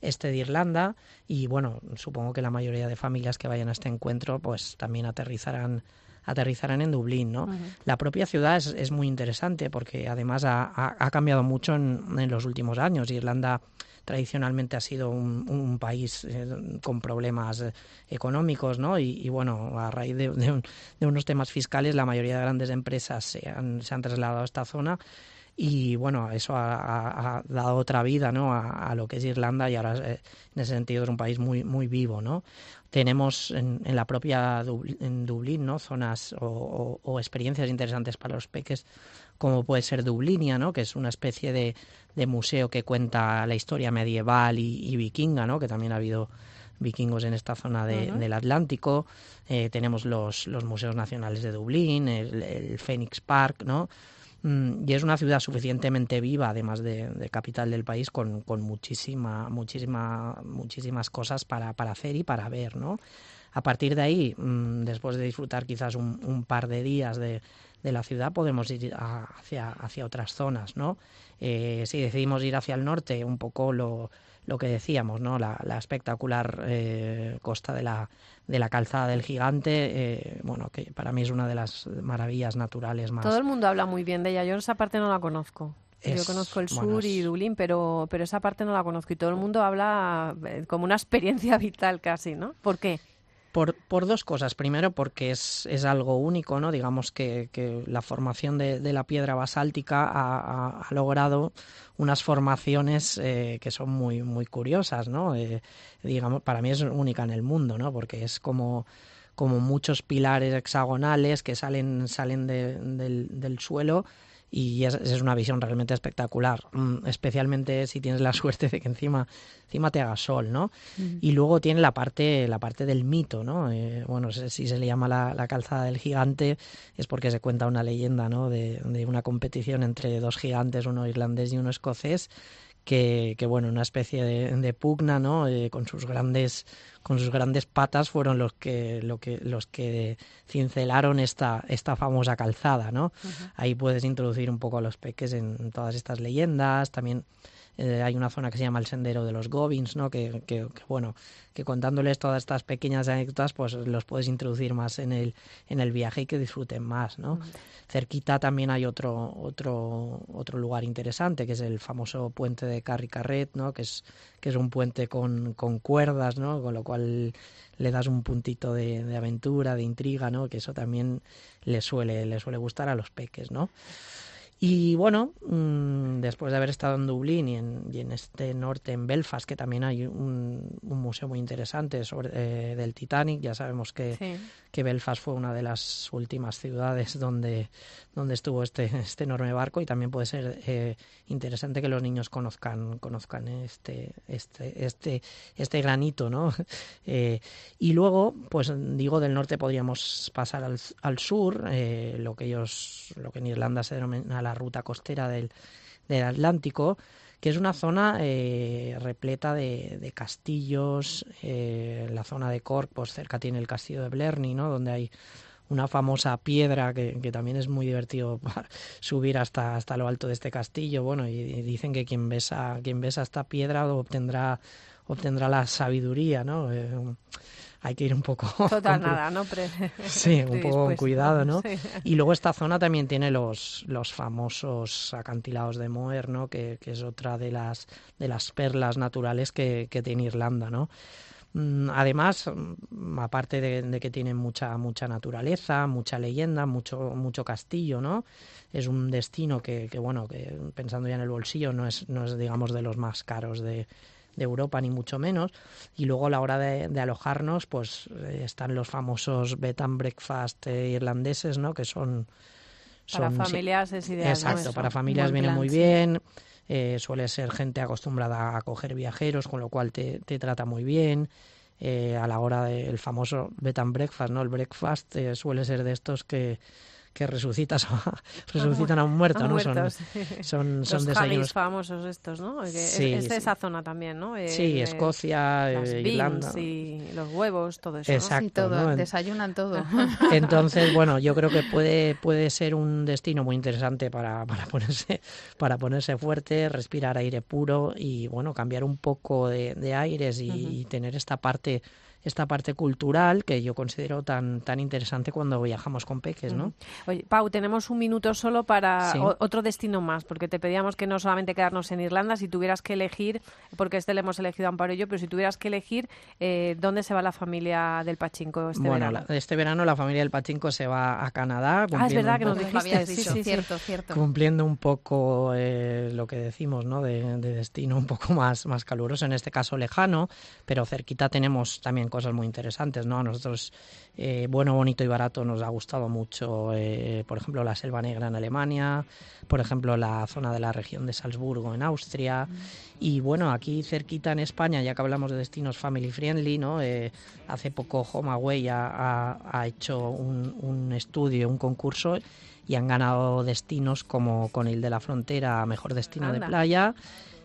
este de Irlanda. Y bueno, supongo que la mayoría de familias que vayan a este encuentro, pues también aterrizarán aterrizarán en Dublín, ¿no? La propia ciudad es, es muy interesante porque además ha, ha- ha cambiado mucho en, en los últimos años. Irlanda tradicionalmente ha sido un, un país eh, con problemas eh, económicos, ¿no? Y, y, bueno, a raíz de, de un- de unos temas fiscales, la mayoría de grandes empresas se han, se han trasladado a esta zona y bueno, eso ha, ha- ha dado otra vida ¿no? a, a lo que es Irlanda y ahora eh, en ese sentido es un país muy, muy vivo. ¿no? Tenemos en, en la propia Dubl- en Dublín ¿no? zonas o, o- o experiencias interesantes para los peques como puede ser Dublinia, ¿no? que es una especie de, de museo que cuenta la historia medieval y, y vikinga, ¿no? que también ha habido vikingos en esta zona de- del Atlántico. Eh, tenemos los, los museos nacionales de Dublín, el, el Phoenix Park, ¿no? Mm, y es una ciudad suficientemente viva, además de, capital del país, con, con muchísima, muchísima, muchísimas cosas para, para hacer y para ver, ¿no? A partir de ahí, mm, después de disfrutar quizás un, par de días de, de la ciudad, podemos ir hacia, hacia otras zonas, ¿no? Eh, si decidimos ir hacia el norte, un poco lo, lo que decíamos, ¿no? La, la espectacular eh, costa de la, de la calzada del gigante, eh, bueno, que para mí es una de las maravillas naturales más, Todo el mundo habla muy bien de ella. Yo esa parte no la conozco. Yo Es- conozco el bueno, sur y Dublín, pero, pero esa parte no la conozco. Y todo el mundo habla eh, como una experiencia vital casi, ¿no? ¿Por qué? Por, por dos cosas. Primero, porque es, es algo único, ¿no? Digamos que, que la formación de, de la piedra basáltica ha, ha- logrado unas formaciones eh, que son muy, muy curiosas, ¿no? Eh, digamos, para mí es única en el mundo, ¿no? Porque es como como muchos pilares hexagonales que salen, salen de- del, del suelo y es, es una visión realmente espectacular, mm, especialmente si tienes la suerte de que encima, encima te haga sol, ¿no? Y luego tiene la parte, la parte del mito, ¿no? Eh, bueno, si se le llama la, la calzada del gigante es porque se cuenta una leyenda, ¿no? De, de una competición entre dos gigantes, uno irlandés y uno escocés, que, que bueno, una especie de, de pugna, ¿no? Eh, con sus grandes con sus grandes patas fueron los que, lo que los que cincelaron esta, esta famosa calzada, ¿no? Ahí puedes introducir un poco a los peques en todas estas leyendas, también eh, hay una zona que se llama el Sendero de los Goblins, ¿no? Que, que- que, bueno, que contándoles todas estas pequeñas anécdotas, pues los puedes introducir más en el, en el viaje y que disfruten más, ¿no? Cerquita también hay otro, otro, otro lugar interesante, que es el famoso puente de Carri Carret, ¿no? Que es, que es un puente con, con cuerdas, ¿no? Con lo cual le das un puntito de, de aventura, de intriga, ¿no? Que eso también le suele, le suele gustar a los peques, ¿no? Y bueno, mm, después de haber estado en Dublín y en, y en este norte, en Belfast, que también hay un, un museo muy interesante sobre, eh, del Titanic, ya sabemos que, Sí. que Belfast fue una de las últimas ciudades donde, donde estuvo este, este enorme barco y también puede ser eh, interesante que los niños conozcan, conozcan este, este, este, este granito, ¿no? Eh, y luego, pues digo, del norte podríamos pasar al, al sur, eh, lo que ellos, lo que en Irlanda se denomina la ruta costera del, del Atlántico, que es una zona eh, repleta de, de castillos. eh, la zona de Cork, pues cerca tiene el castillo de Blerny, ¿no? Donde hay una famosa piedra que, también es muy divertido subir hasta, hasta lo alto de este castillo. Bueno, y, y dicen que quien besa, quien besa esta piedra obtendrá, obtendrá la sabiduría, ¿no? Eh, hay que ir un poco... Total, nada, ¿no? Pre- Sí, un poco con cuidado, ¿no? Sí. Y luego esta zona también tiene los, los famosos acantilados de Moher, ¿no? Que, que es otra de las, de las perlas naturales que, que tiene Irlanda, ¿no? Mm, Además, mm, aparte de, de que tiene mucha, mucha naturaleza, mucha leyenda, mucho, mucho castillo, ¿no? Es un destino que, que, bueno, que pensando ya en el bolsillo, no es, no es digamos, de los más caros de, de Europa, ni mucho menos. Y luego a la hora de, de alojarnos, pues eh, están los famosos bed and breakfast eh, irlandeses, ¿no? Que son Para son- familias es ideal. Exacto, para familias viene muy bien. eh, suele ser gente acostumbrada a coger viajeros, con lo cual te, te trata muy bien. eh, a la hora del famoso bed and breakfast, ¿no? El breakfast eh, suele ser de estos que, que resucitas a- resucitan a un muerto, A ¿no? Son, muertos. son, son Los desayunos. famosos estos, ¿no? Que es- Sí, es de sí. esa zona también, ¿no? Eh, Sí, Escocia, las eh, beans Irlanda. y los huevos, todo eso. ¿no? Exacto. Sí, todo, ¿no? En- desayunan todo. Entonces, bueno, yo creo que puede, puede ser un destino muy interesante para, para, ponerse, para ponerse fuerte, respirar aire puro y, bueno, cambiar un poco de, de aires y, y tener esta parte esta parte cultural que yo considero tan tan interesante cuando viajamos con peques, ¿no? Oye, Pau, tenemos un minuto solo para Sí. otro destino más, porque te pedíamos que no solamente quedarnos en Irlanda, si tuvieras que elegir, porque este le hemos elegido a Amparo y yo, pero si tuvieras que elegir, eh, ¿dónde se va la familia del Pachinko este bueno, verano? la- este verano la familia del Pachinko se va a Ah, Canadá. es cumpliendo verdad un que nos poco- Nos lo dijiste, sí, sí. cierto, cierto. cumpliendo un poco eh, lo que decimos, ¿no? De, de destino un poco más, más caluroso, en este caso lejano, pero cerquita tenemos también cosas muy interesantes, ¿no? A nosotros, eh, bueno, bonito y barato nos ha gustado mucho, eh, por ejemplo, la Selva Negra en Alemania, por ejemplo, la zona de la región de Salzburgo en Austria, y bueno, aquí cerquita en España, ya que hablamos de destinos family friendly, ¿no? Eh, hace poco HomeAway ha, ha, ha hecho un, un estudio, un concurso y han ganado destinos como Conil de la Frontera, mejor destino Anda. de playa,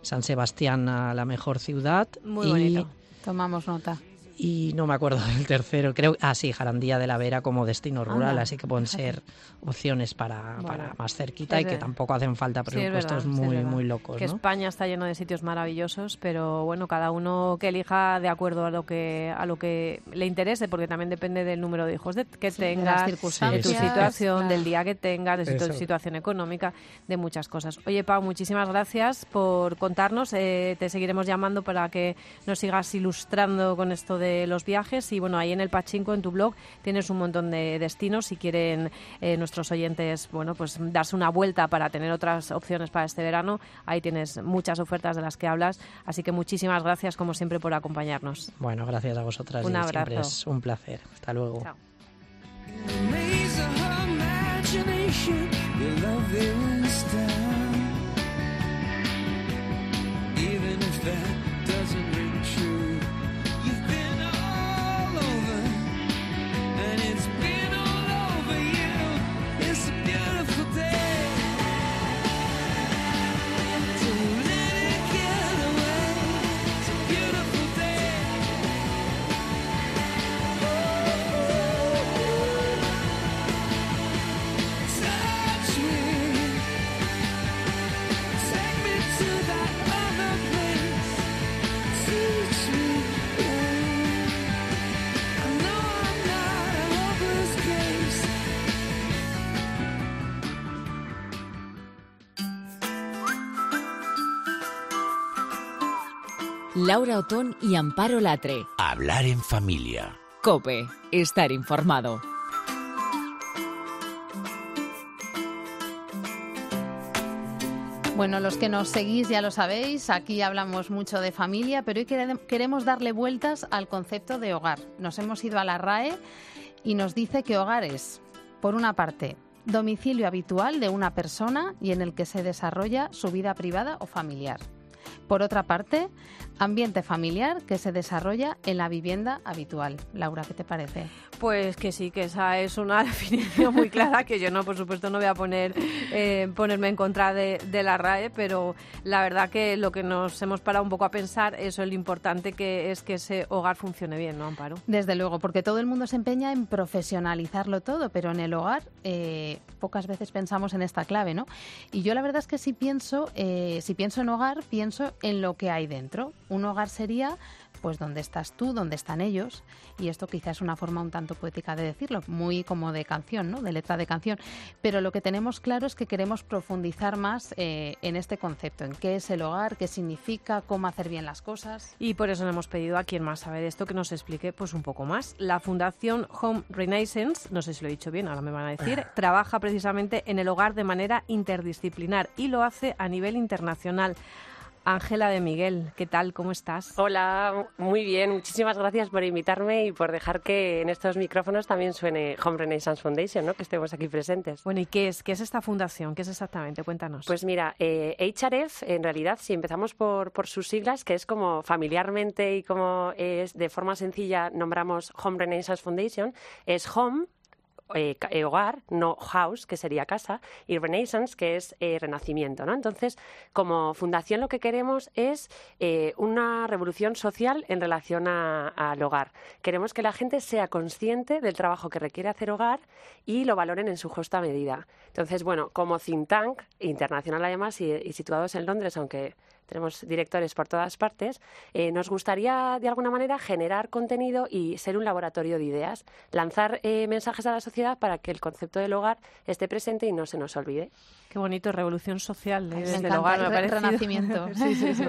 San Sebastián a la mejor ciudad Muy y, bonito. Tomamos nota. Y no me acuerdo del tercero, creo, ah sí, Jarandía de la Vera como destino rural, así que pueden ser opciones para, Bueno, para más cerquita y que de- tampoco hacen falta Sí, es presupuestos sí, es muy muy locos, que ¿no? España está lleno de sitios maravillosos, pero bueno, cada uno que elija de acuerdo a lo que a lo que le interese, porque también depende del número de hijos de- que Sí, de tengas, de circunstancias, tu situación, claro. del día que tengas, de tu situación económica, de muchas cosas. Oye, Pau, muchísimas gracias por contarnos. eh, te seguiremos llamando para que nos sigas ilustrando con esto de los viajes. Y bueno, ahí en el Pachinko, en tu blog, tienes un montón de destinos. Si quieren eh, nuestros oyentes, bueno, pues darse una vuelta para tener otras opciones para este verano, ahí tienes muchas ofertas de las que hablas. Así que muchísimas gracias, como siempre, por acompañarnos. Bueno, gracias a vosotras Un y siempre abrazo. es un placer. Hasta luego. Chao. Even if that Laura Otón y Amparo Latre. Hablar en familia. Cope, estar informado. Bueno, los que nos seguís ya lo sabéis, aquí hablamos mucho de familia, pero hoy quere- queremos darle vueltas al concepto de hogar. Nos hemos ido a la RAE y nos dice que hogar es, por una parte, domicilio habitual de una persona y en el que se desarrolla su vida privada o familiar. Por otra parte, ambiente familiar que se desarrolla en la vivienda habitual. Laura, ¿qué te parece? Pues que sí, que esa es una definición muy clara que yo no, por supuesto, no voy a poner eh, ponerme en contra de, de la RAE, pero la verdad que lo que nos hemos parado un poco a pensar es lo importante que es que ese hogar funcione bien, ¿no, Amparo? Desde luego, porque todo el mundo se empeña en profesionalizarlo todo, pero en el hogar eh, pocas veces pensamos en esta clave, ¿no? Y yo la verdad es que si pienso, eh, si pienso en hogar, pienso en lo que hay dentro. Un hogar sería pues donde estás tú, donde están ellos, y esto quizás es una forma un tanto poética de decirlo, muy como de canción, ¿no? De letra de canción. Pero lo que tenemos claro es que queremos profundizar más eh, en este concepto, en qué es el hogar, qué significa, cómo hacer bien las cosas. Y por eso le hemos pedido a quien más sabe de esto que nos explique pues un poco más. La Fundación Home Renaissance, no sé si lo he dicho bien, ahora me van a decir, trabaja precisamente en el hogar de manera interdisciplinar y lo hace a nivel internacional. Ángela de Miguel, ¿qué tal? ¿Cómo estás? Hola, muy bien. Muchísimas gracias por invitarme y por dejar que en estos micrófonos también suene Home Renaissance Foundation, ¿no? que estemos aquí presentes. Bueno, ¿y qué es? ¿Qué es esta fundación? ¿Qué es exactamente? Cuéntanos. Pues mira, eh, HRF, en realidad, si empezamos por, por sus siglas, que es como familiarmente y como es de forma sencilla nombramos Home Renaissance Foundation, es Home eh, eh, hogar, no house, que sería casa, y renaissance, que es eh, renacimiento. ¿no? Entonces, como fundación lo que queremos es una revolución social en relación al hogar. Queremos que la gente sea consciente del trabajo que requiere hacer hogar y lo valoren en su justa medida. Entonces, bueno, como think tank internacional además y situados en Londres, aunque tenemos directores por todas partes, eh, nos gustaría de alguna manera generar contenido y ser un laboratorio de ideas, lanzar eh, mensajes a la sociedad para que el concepto del hogar esté presente y no se nos olvide. Qué bonito, revolución social ¿eh? desde el hogar, me renacimiento. sí, sí, sí.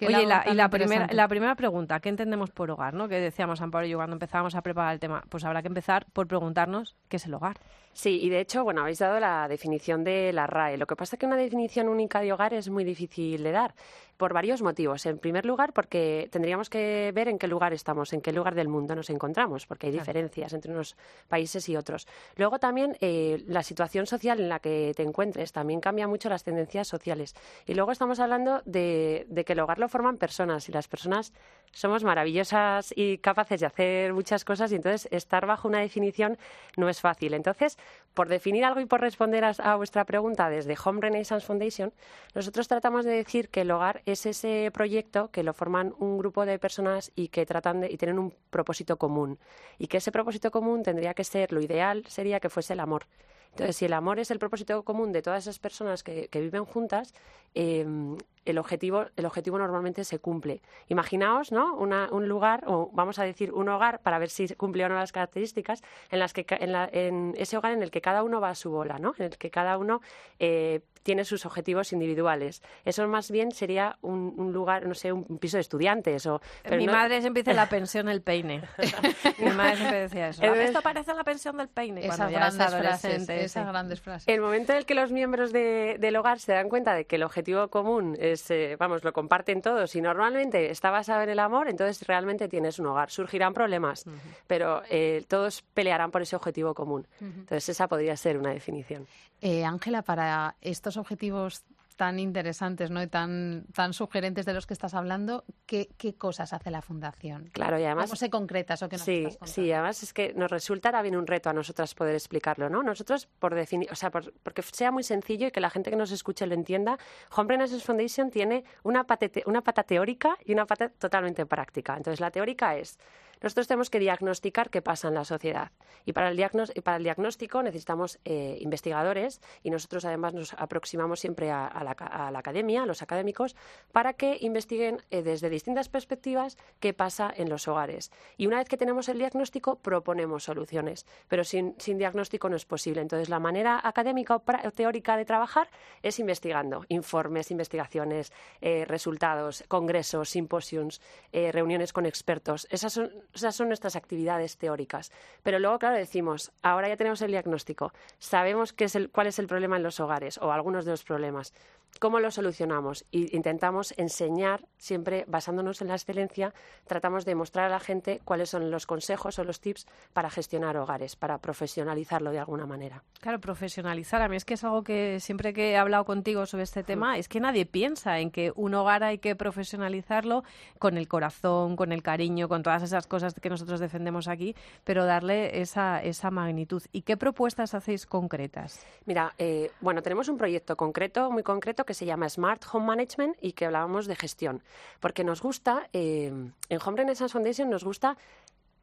Oye, y la, primera, la primera pregunta, ¿qué entendemos por hogar? ¿no? Que decíamos Amparo y yo cuando empezábamos a preparar el tema, pues habrá que empezar por preguntarnos qué es el hogar. Sí, y de hecho, bueno, habéis dado la definición de la RAE. Lo que pasa es que una definición única de hogar es muy difícil de dar por varios motivos. En primer lugar, porque tendríamos que ver en qué lugar estamos, en qué lugar del mundo nos encontramos, porque hay diferencias entre unos países y otros. Luego también eh, la situación social en la que te encuentres también cambia mucho las tendencias sociales. Y luego estamos hablando de, de que el hogar lo forman personas y las personas somos maravillosas y capaces de hacer muchas cosas y entonces estar bajo una definición no es fácil. Entonces, por definir algo y por responder a, vuestra pregunta desde Home Renaissance Foundation, nosotros tratamos de decir que el hogar es ese proyecto que lo forman un grupo de personas y que tratan de, y tienen un propósito común. Y que ese propósito común tendría que ser, lo ideal sería que fuese el amor. Entonces, si el amor es el propósito común de todas esas personas que, viven juntas, em, el, objetivo, el objetivo normalmente se cumple. Imaginaos ¿no? un lugar, o vamos a decir un hogar, para ver si cumple o no las características, en, las que, en, en ese hogar en el que cada uno va a su bola, ¿no? en el que cada uno eh, tiene sus objetivos individuales. Eso más bien sería un, lugar, no sé, un piso de estudiantes. O, Mi madre siempre dice la pensión del peine. Mi madre siempre decía eso. Esto parece la pensión del peine. Esas grandes frases, esas grandes frases. El momento en el que los miembros del hogar se dan cuenta de que el objetivo común es, eh, vamos, lo comparten todos y normalmente está basado en el amor, entonces realmente tienes un hogar. Surgirán problemas, pero eh, todos pelearán por ese objetivo común. Entonces esa podría ser una definición. Eh, Ángela, para estos objetivos tan interesantes ¿no? y tan, tan sugerentes de los que estás hablando, ¿qué, qué cosas hace la Fundación? Claro, y además... ¿Cómo se concreta eso que nos sí, estás Sí, además es que nos resultará bien un reto a nosotras poder explicarlo, ¿no? Nosotros, por definir, o sea, porque sea muy sencillo y que la gente que nos escuche lo entienda, Home Renaissance Foundation tiene una, una pata teórica y una pata totalmente práctica. Entonces, la teórica es nosotros tenemos que diagnosticar qué pasa en la sociedad. Y para el, para el diagnóstico necesitamos eh, investigadores y nosotros además nos aproximamos siempre a, la, academia, a los académicos, para que investiguen eh, desde distintas perspectivas qué pasa en los hogares. Y una vez que tenemos el diagnóstico, proponemos soluciones. Pero sin, diagnóstico no es posible. Entonces, la manera académica o teórica de trabajar es investigando informes, investigaciones, eh, resultados, congresos, simposiums, reuniones con expertos. Esas son esas son nuestras actividades teóricas. Pero luego, claro, decimos, ahora ya tenemos el diagnóstico, sabemos qué es el, cuál es el problema en los hogares o algunos de los problemas. ¿Cómo lo solucionamos? Y intentamos enseñar, siempre basándonos en la excelencia, tratamos de mostrar a la gente cuáles son los consejos o los tips para gestionar hogares, para profesionalizarlo de alguna manera. Claro, profesionalizar. A mí es que es algo que siempre que he hablado contigo sobre este tema, es que nadie piensa en que un hogar hay que profesionalizarlo con el corazón, con el cariño, con todas esas cosas que nosotros defendemos aquí, pero darle esa, esa magnitud. ¿Y qué propuestas hacéis concretas? Mira, eh, bueno, tenemos un proyecto concreto, muy concreto, que se llama Smart Home Management y que hablábamos de gestión. Porque nos gusta, eh, en Home Renaissance Foundation nos gusta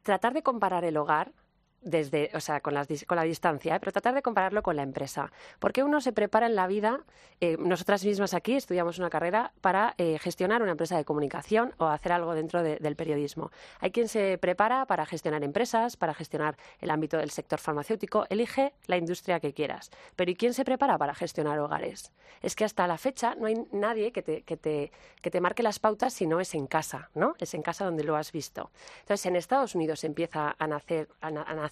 tratar de comparar el hogar desde, o sea, con, con la distancia, ¿eh? pero tratar de compararlo con la empresa. Porque uno se prepara en la vida, eh, nosotras mismas aquí estudiamos una carrera para eh, gestionar una empresa de comunicación o hacer algo dentro del periodismo. Hay quien se prepara para gestionar empresas, para gestionar el ámbito del sector farmacéutico, elige la industria que quieras. Pero ¿y quién se prepara para gestionar hogares? Es que hasta la fecha no hay nadie que te, que te, que te marque las pautas si no es en casa, ¿no? Es en casa donde lo has visto. Entonces, en Estados Unidos empieza a nacer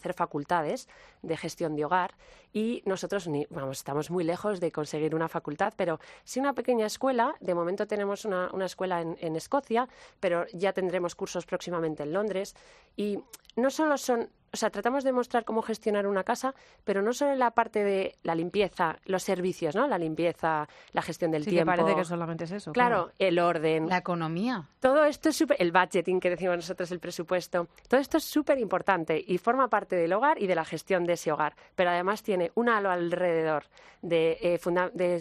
hacer facultades de gestión de hogar y nosotros vamos, estamos muy lejos de conseguir una facultad, pero sí una pequeña escuela. De momento tenemos una, escuela en, en Escocia, pero ya tendremos cursos próximamente en Londres. Y no solo son o sea, tratamos de mostrar cómo gestionar una casa, pero no solo en la parte de la limpieza, los servicios, ¿no? La limpieza, la gestión del sí, tiempo. Que parece que solamente es eso. Claro, el orden. La economía. Todo esto es súper. El budgeting que decimos nosotros, el presupuesto. Todo esto es súper importante y forma parte del hogar y de la gestión de ese hogar. Pero además tiene un halo alrededor de, eh,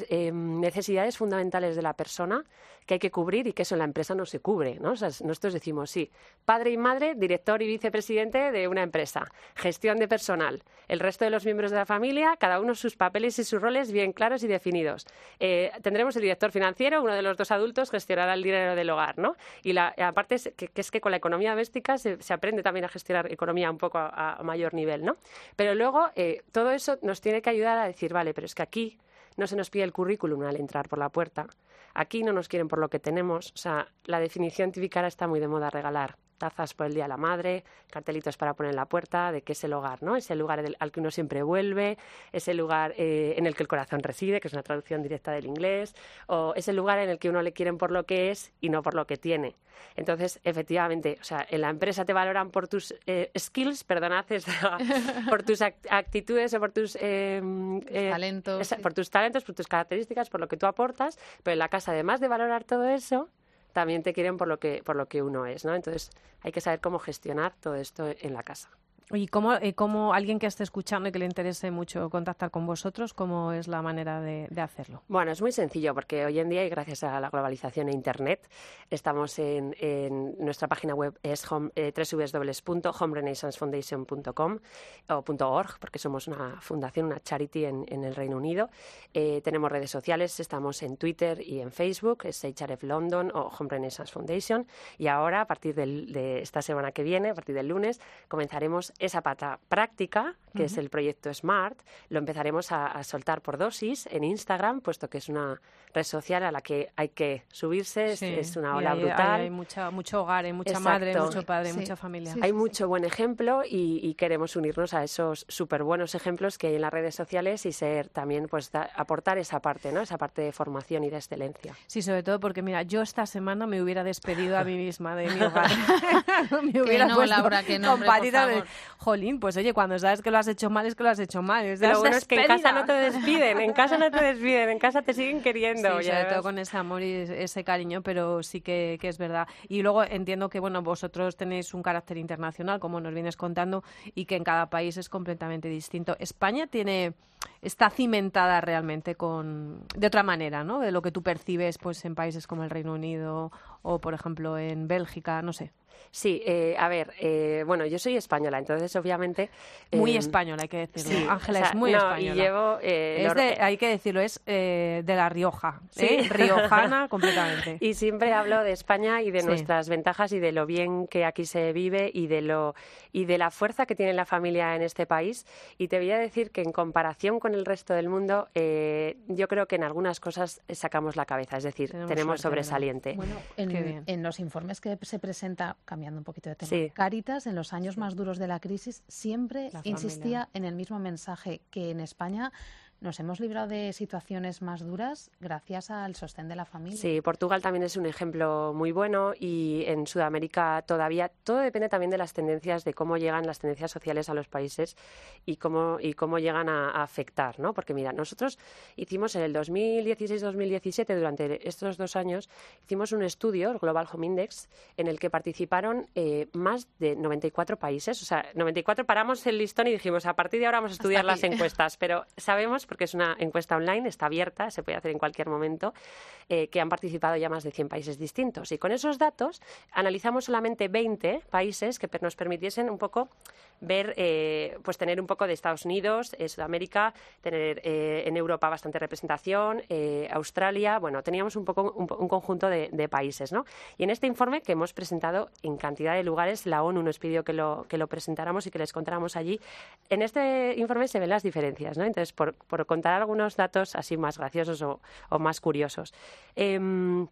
em, necesidades fundamentales de la persona que hay que cubrir y que eso en la empresa no se cubre, ¿no? Nosotros decimos, sí, padre y madre, director y vicepresidente de una empresa gestión de personal. El resto de los miembros de la familia, cada uno sus papeles y sus roles bien claros y definidos. Eh, tendremos el director financiero, uno de los dos adultos gestionará el dinero del hogar, ¿no? Y la, aparte es que, es que con la economía doméstica se, aprende también a gestionar economía un poco a, mayor nivel, ¿no? Pero luego eh, todo eso nos tiene que ayudar a decir, vale, pero es que aquí no se nos pide el currículum al entrar por la puerta. Aquí no nos quieren por lo que tenemos. O sea, la definición típica está muy de moda regalar tazas por el Día de la Madre, cartelitos para poner en la puerta, de que es el hogar, ¿no? Es el lugar al que uno siempre vuelve, es el lugar eh, en el que el corazón reside, que es una traducción directa del inglés, o es el lugar en el que uno le quieren por lo que es y no por lo que tiene. Entonces, efectivamente, o sea, en la empresa te valoran por tus eh, skills, perdonad, por tus actitudes o por tus eh, talentos, por tus talentos, por tus características, por lo que tú aportas, pero en la casa, además de valorar todo eso, también te quieren por lo que, por lo que uno es, ¿no? Entonces hay que saber cómo gestionar todo esto en la casa. ¿Y cómo, eh, cómo, alguien que esté escuchando y que le interese mucho contactar con vosotros, cómo es la manera de, hacerlo? Bueno, es muy sencillo porque hoy en día y gracias a la globalización e Internet estamos en, nuestra página web es home, eh, www.homerenaissancefoundation.com o .org porque somos una fundación, una charity en, el Reino Unido. Eh, tenemos redes sociales, estamos en Twitter y en Facebook, es HRF London o Home Renaissance Foundation y ahora a partir de esta semana que viene, a partir del lunes, comenzaremos esa pata práctica, que es el proyecto Smart, lo empezaremos a, soltar por dosis en Instagram, puesto que es una red social a la que hay que subirse, es, una ola brutal. Hay, mucha, mucho hogar, hay mucha madre, mucho padre, mucha familia. hay mucho buen ejemplo y, queremos unirnos a esos súper buenos ejemplos que hay en las redes sociales y ser también, pues, aportar esa parte, ¿no? Esa parte de formación y de excelencia. Sí, sobre todo porque, mira, yo esta semana me hubiera despedido a mí misma de mi hogar. me hubiera que no, Laura, que no, jolín, pues oye, cuando sabes que lo has hecho mal es que lo has hecho mal. Es de lo bueno es que en casa no te despiden, en casa no te despiden, en casa te siguen queriendo. Sí, sobre todo con ese amor y ese cariño, pero sí que, que, es verdad. Y luego entiendo que, bueno, vosotros tenéis un carácter internacional, como nos vienes contando, y que en cada país es completamente distinto. España tiene está cimentada realmente con de otra manera, ¿no? De lo que tú percibes pues en países como el Reino Unido o por ejemplo en Bélgica, no sé. Sí, eh, a ver, eh, bueno, yo soy española, entonces obviamente... muy em, española, hay que decirlo. Ángela es muy española. Y llevo... Eh, hay que decirlo, es de La Rioja, ¿sí? riojana completamente. Y siempre hablo de España y de nuestras ventajas y de lo bien que aquí se vive y de, lo, y de la fuerza que tiene la familia en este país. Y te voy a decir que en comparación con el resto del mundo, yo creo que en algunas cosas sacamos la cabeza, es decir, tenemos, sobresaliente. Bueno, en, en los informes que se presenta cambiando un poquito de tema. Caritas, en los años más duros de la crisis, siempre insistía en el mismo mensaje que en España nos hemos librado de situaciones más duras gracias al sostén de la familia. Sí, Portugal también es un ejemplo muy bueno y en Sudamérica todavía todo depende también de las tendencias, de cómo llegan las tendencias sociales a los países y cómo, y cómo llegan a, afectar, ¿no? Porque mira, nosotros hicimos en el 2016-2017, durante estos dos años, hicimos un estudio, el Global Home Index, en el que participaron eh, más de 94 países. O sea, 94 paramos el listón y dijimos, a partir de ahora vamos a estudiar las encuestas, pero sabemos porque es una encuesta online, está abierta, se puede hacer en cualquier momento, eh, que han participado ya más de 100 países distintos. Y con esos datos analizamos solamente 20 países que nos permitiesen un poco ver, eh, pues tener un poco de Estados Unidos, eh, Sudamérica, tener en Europa bastante representación, Australia, bueno, teníamos un poco un, conjunto de, países, ¿no? Y en este informe que hemos presentado en cantidad de lugares, la ONU nos pidió que lo, que lo presentáramos y que les contáramos allí. En este informe se ven las diferencias, ¿no? Entonces, por contar algunos datos así más graciosos o, más curiosos. Em,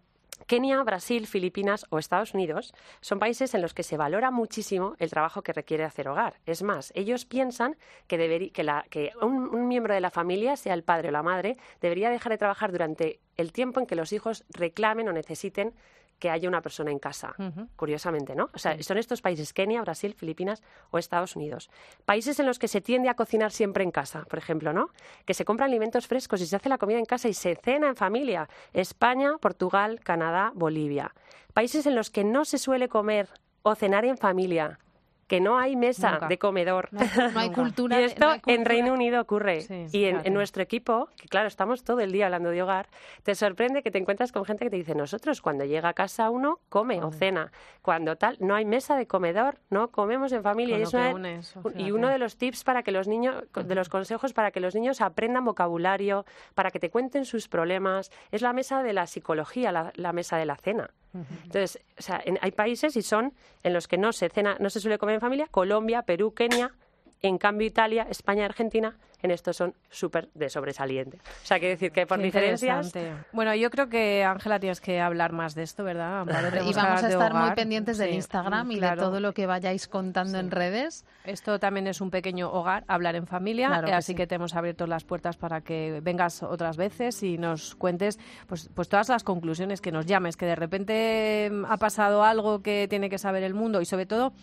Kenia, Brasil, Filipinas o Estados Unidos son países en los que se valora muchísimo el trabajo que requiere hacer hogar. Es más, ellos piensan que, que, la- que un miembro de la familia, sea el padre o la madre, debería dejar de trabajar durante el tiempo en que los hijos reclamen o necesiten que haya una persona en casa. Curiosamente, ¿no? O sea, son estos países, Kenia, Brasil, Filipinas o Estados Unidos. Países en los que se tiende a cocinar siempre en casa, por ejemplo, ¿no? Que se compran alimentos frescos y se hace la comida en casa y se cena en familia. España, Portugal, Canadá, Bolivia. Países en los que no se suele comer o cenar en familia. Que no hay mesa Nunca. de comedor. No hay cultura. Y esto no hay en Reino Unido ocurre. Sí, y en, nuestro equipo, que claro, estamos todo el día hablando de hogar, te sorprende que te encuentras con gente que te dice, nosotros cuando llega a casa uno come o cena. Cuando tal, no hay mesa de comedor, no comemos en familia. Y, une eso, y uno de los tips para que los niños, de los consejos para que los niños aprendan vocabulario, para que te cuenten sus problemas, es la mesa de la psicología, la, la mesa de la cena. Entonces, o sea, en- hay países y son en los que no se cena, no se suele comer en familia, Colombia, Perú, Kenia, en cambio Italia, España, Argentina, en estos son súper de sobresaliente. O sea, quiere decir que por Qué diferencias. Bueno, yo creo que, Ángela, tienes que hablar más de esto, ¿verdad? Amparo? Y que vamos a estar muy pendientes del Sí, Instagram y de todo lo que vayáis contando en redes. Esto también es un pequeño hogar, hablar en familia, Claro que así sí. que te hemos abierto las puertas para que vengas otras veces y nos cuentes pues, pues todas las conclusiones, que nos llames, que de repente mm, ha pasado algo que tiene que saber el mundo y sobre todo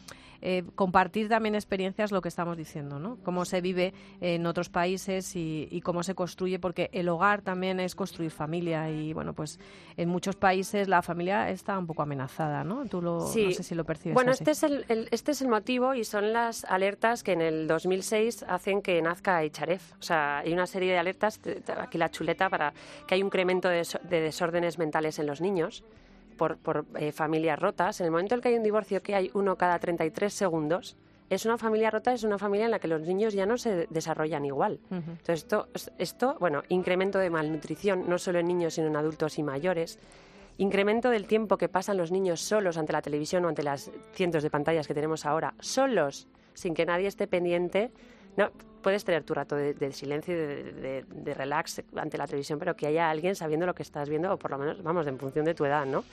eh, compartir también experiencias, lo que estamos diciendo, ¿no? Cómo se vive en otros países y, y cómo se construye, porque el hogar también es construir familia y bueno, pues en muchos países la familia está un poco amenazada, ¿no? Tú lo, Sí. no sé si lo percibes Bueno, así. este es, el, el- este es el motivo y son las alertas que en el 2006 hacen que nazca Icharef. O sea, hay una serie de alertas, aquí la chuleta, para que hay un incremento de desórdenes mentales en los niños por, por eh, familias rotas. En el momento en que hay un divorcio que hay uno cada 33 segundos, es una familia rota, es una familia en la que los niños ya no se desarrollan igual. Entonces, esto, esto, bueno, incremento de malnutrición, no solo en niños, sino en adultos y mayores. Incremento del tiempo que pasan los niños solos ante la televisión o ante las cientos de pantallas que tenemos ahora, solos, sin que nadie esté pendiente. No, puedes tener tu rato de, de silencio y de, de- de relax ante la televisión, pero que haya alguien sabiendo lo que estás viendo, o por lo menos, vamos, en función de tu edad, ¿no?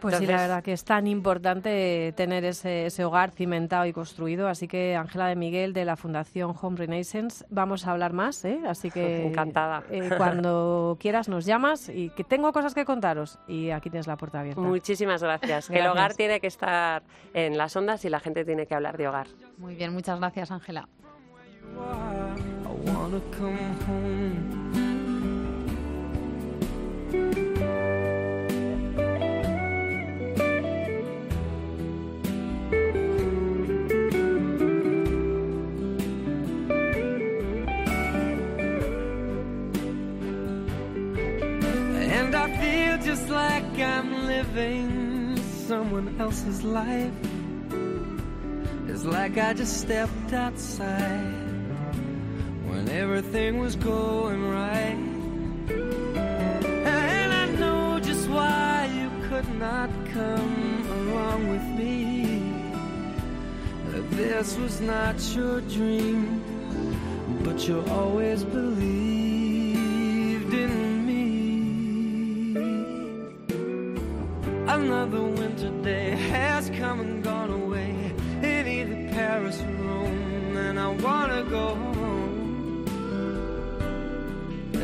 Pues sí, la verdad que es tan importante tener ese, ese hogar cimentado y construido. Así que, Ángela de Miguel, de la Fundación Home Renaissance, vamos a hablar más, ¿eh? Así que... Encantada. eh, cuando quieras nos llamas y que tengo cosas que contaros. Y aquí tienes la puerta abierta. Muchísimas gracias. Que el Gracias. hogar tiene que estar en las ondas y la gente tiene que hablar de hogar. Muy bien, muchas gracias, Ángela. Wanna come home. And I feel just like I'm living someone else's life. It's like I just stepped outside when everything was going right. And I know just why you could not come along with me. This was not your dream, but you always believed in me. Another winter day has come and gone away in either Paris or Rome, and I wanna go home.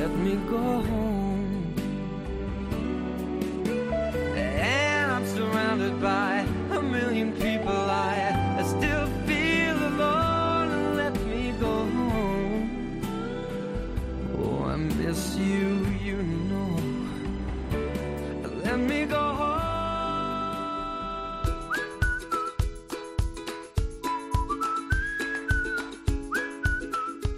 Let me go home. And I'm surrounded by a million people. I,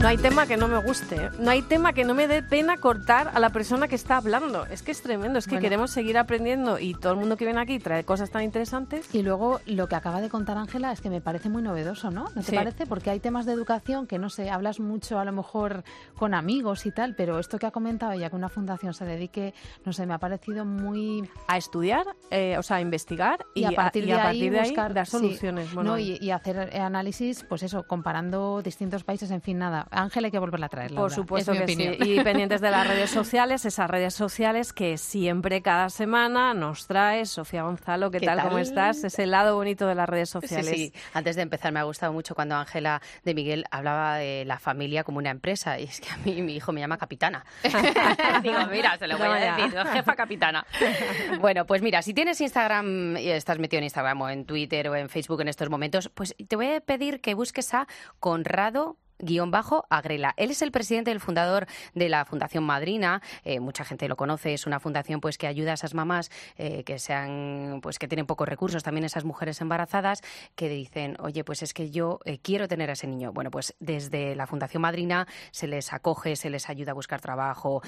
No hay tema que no me guste, ¿eh? no hay tema que no me dé pena cortar a la persona que está hablando. Es que es tremendo, es que Bueno. queremos seguir aprendiendo y todo el mundo que viene aquí trae cosas tan interesantes. Y luego lo que acaba de contar Ángela es que me parece muy novedoso, ¿no? ¿No te Sí. parece? Porque hay temas de educación que no sé, hablas mucho a lo mejor con amigos y tal, pero esto que ha comentado ella que una fundación se dedique, no sé, me ha parecido muy A estudiar, eh, o sea, a investigar y, y a partir, y de, a ahí de ahí buscar dar sí, soluciones. Bueno, ¿no? y, y hacer análisis, pues eso, comparando distintos países, en fin, nada. Ángela hay que volverla a traer. Por supuesto es que opinión. sí. Y pendientes de las redes sociales, esas redes sociales que siempre, cada semana, nos trae Sofía Gonzalo. ¿Qué, ¿Qué tal? ¿Cómo estás? Ese lado bonito de las redes Sí, sociales. sí. Antes de empezar, me ha gustado mucho cuando Ángela de Miguel hablaba de la familia como una empresa. Y es que a mí mi hijo me llama capitana. Digo, mira, se lo voy a decir, jefa capitana. Bueno, pues mira, si tienes Instagram y estás metido en Instagram o en Twitter o en Facebook en estos momentos, pues te voy a pedir que busques a Conrado Agrela. Él es el presidente, el fundador de la Fundación Madrina. Eh, mucha gente lo conoce. Es una fundación pues que ayuda a esas mamás eh, que sean pues que tienen pocos recursos, también esas mujeres embarazadas que dicen, oye, pues es que yo eh, quiero tener a ese niño. Bueno, pues desde la Fundación Madrina se les acoge, se les ayuda a buscar trabajo.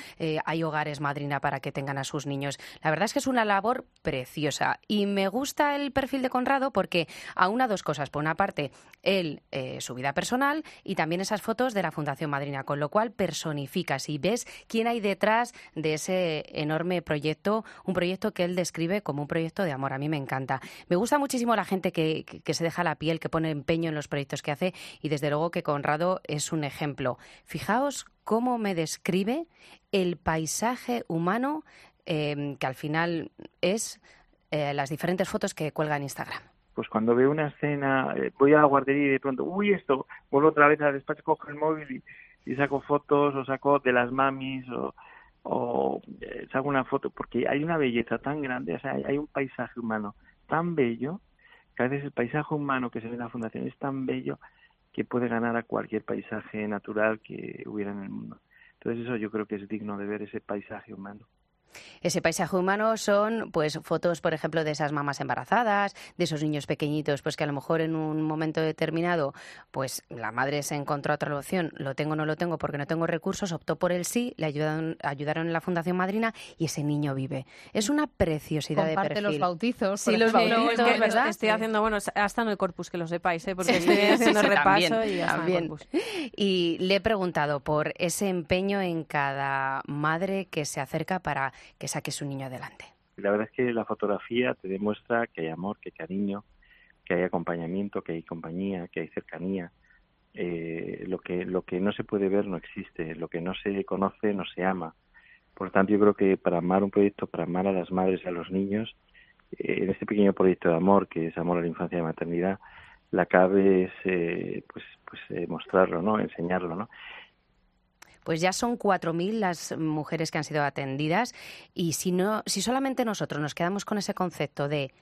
hay hogares Madrina para que tengan a sus niños. La verdad es que es una labor preciosa y me gusta el perfil de Conrado porque aúna dos cosas. Por una parte, él, su vida personal y también esas fotos de la Fundación Madrina, con lo cual personificas y ves quién hay detrás de ese enorme proyecto, un proyecto que él describe como un proyecto de amor. A mí me encanta. Me gusta muchísimo la gente que, que- se deja la piel, que pone empeño en los proyectos que hace y desde luego que Conrado es un ejemplo. Fijaos cómo me describe el paisaje humano eh, que al final es eh, las diferentes fotos que cuelga en Instagram. Pues cuando veo una escena, eh, voy a la guardería y de pronto, uy, esto, vuelvo otra vez al despacho, cojo el móvil y, y saco fotos o saco de las mamis o, o eh, saco una foto, porque hay una belleza tan grande, o sea, hay, hay un paisaje humano tan bello, que a veces el paisaje humano que se ve en la fundación es tan bello que puede ganar a cualquier paisaje natural que hubiera en el mundo. Entonces eso yo creo que es digno de ver ese paisaje humano. Ese paisaje humano son pues fotos, por ejemplo, de esas mamás embarazadas, de esos niños pequeñitos, pues que a lo mejor en un momento determinado, pues la madre se encontró otra opción, lo tengo o no lo tengo porque no tengo recursos, optó por el sí, le ayudaron, ayudaron en la Fundación Madrina y ese niño vive. Es una preciosidad de perfil. los bautizos. Sí, los bautizos, es que ¿verdad? Estoy haciendo, bueno, hasta en el corpus, que lo sepáis, ¿eh? porque Sí, estoy haciendo sí, repaso también, y en el corpus. Y le he preguntado por ese empeño en cada madre que se acerca para que saque su niño adelante. La verdad es que la fotografía te demuestra que hay amor, que hay cariño, que hay acompañamiento, que hay compañía, que hay cercanía. Eh, lo que lo que no se puede ver no existe, lo que no se conoce no se ama. Por tanto, yo creo que para amar un proyecto, para amar a las madres y a los niños, eh, en este pequeño proyecto de amor que es amor a la infancia y a la maternidad, la clave es eh, pues pues eh, mostrarlo, no, enseñarlo, no. Pues ya son 4.000 las mujeres que han sido atendidas y si no, si solamente nosotros nos quedamos con ese concepto de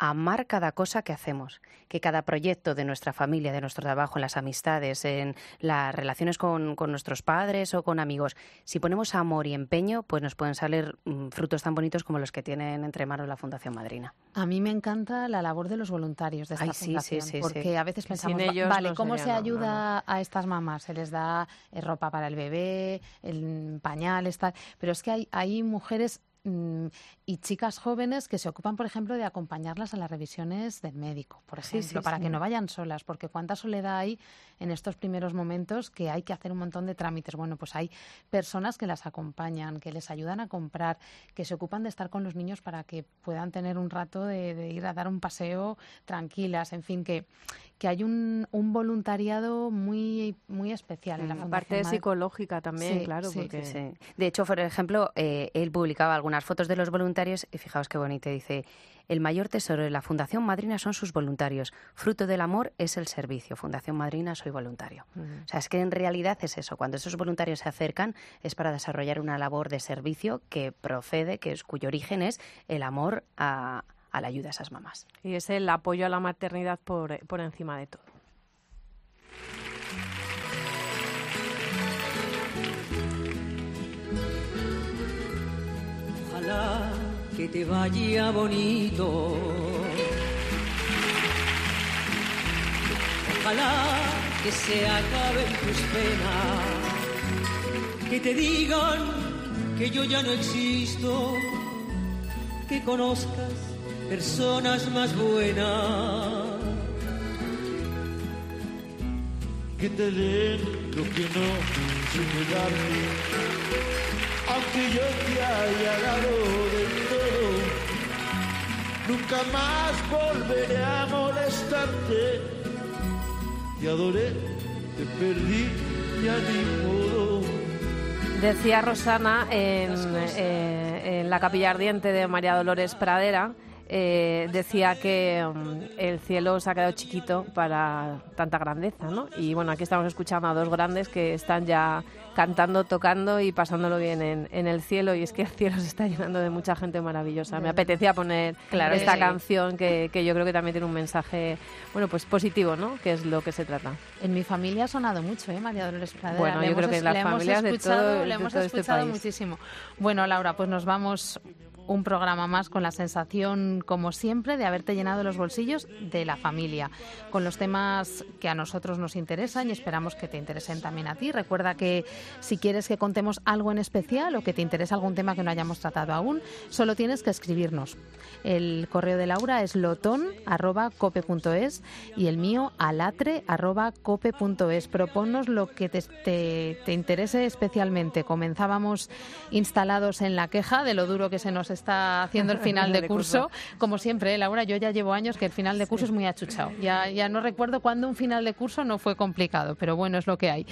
amar cada cosa que hacemos, que cada proyecto de nuestra familia, de nuestro trabajo, en las amistades, en las relaciones con, con nuestros padres o con amigos, si ponemos amor y empeño, pues nos pueden salir mm, frutos tan bonitos como los que tienen entre manos la Fundación Madrina. A mí me encanta la labor de los voluntarios de esta Ay, sí, sí, fundación, sí, sí. porque a veces pensamos, ellos vale, no ¿cómo se no, ayuda a estas mamás? Se les da eh, ropa para el bebé, el pañales, tal, pero es que hay, hay mujeres y chicas jóvenes que se ocupan, por ejemplo, de acompañarlas a las revisiones del médico, por ejemplo, sí, para sí. que no vayan solas, porque cuánta soledad hay en estos primeros momentos que hay que hacer un montón de trámites. Bueno, pues hay personas que las acompañan, que les ayudan a comprar, que se ocupan de estar con los niños para que puedan tener un rato de, de ir a dar un paseo tranquilas, en fin, que, que hay un, un voluntariado muy, muy especial en la Mm, La Fundación parte psicológica también, claro, porque... Sí. De hecho, por ejemplo, eh, él publicaba algunas fotos de los voluntarios y fijaos qué bonito dice. El mayor tesoro de la Fundación Madrina son sus voluntarios. Fruto del amor es el servicio. Fundación Madrina, soy voluntario. O sea, es que en realidad es eso. Cuando esos voluntarios se acercan es para desarrollar una labor de servicio que procede, que es, cuyo origen es el amor a, a la ayuda a esas mamás. Y es el apoyo a la maternidad por, por encima de todo. Ojalá que te vaya bonito. ojalá que se acaben tus penas, que te digan que yo ya no existo, que conozcas personas más buenas. Que te den lo que no supe darte, aunque yo te haya dado de todo, nunca más volveré a molestarte. Te adoré, te perdí, ya ni modo. Decía Rosana en, eh, en la capilla ardiente de María Dolores Pradera, eh, decía que mm, el cielo se ha quedado chiquito para tanta grandeza, ¿no? Y bueno, aquí estamos escuchando a dos grandes que están ya cantando, tocando y pasándolo bien en, en el cielo y es que el cielo se está llenando de mucha gente maravillosa. Me apetecía poner Claro esta que sí. canción que, que yo creo que también tiene un mensaje, bueno, pues positivo, ¿no? Que es lo que se trata. En mi familia ha sonado mucho, ¿eh? María Dolores Pradera. Bueno, Le yo creo que en las familias de escuchado, todo- le de hemos este escuchado país. muchísimo. Bueno, Laura, pues nos vamos un programa más con la sensación, como siempre, de haberte llenado los bolsillos de la familia, con los temas que a nosotros nos interesan y esperamos que te interesen también a ti. Recuerda que si quieres que contemos algo en especial o que te interesa algún tema que no hayamos tratado aún, solo tienes que escribirnos. El correo de Laura es lotón.cope.es y el mío alatre.cope.es. Proponnos lo que te, te- te interese especialmente. Comenzábamos instalados en la queja de lo duro que se nos está haciendo el final de curso. Como siempre, ¿eh, Laura, yo ya llevo años que el final de curso es muy achuchado. Ya, ya no recuerdo cuándo un final de curso no fue complicado, pero bueno, es lo que hay.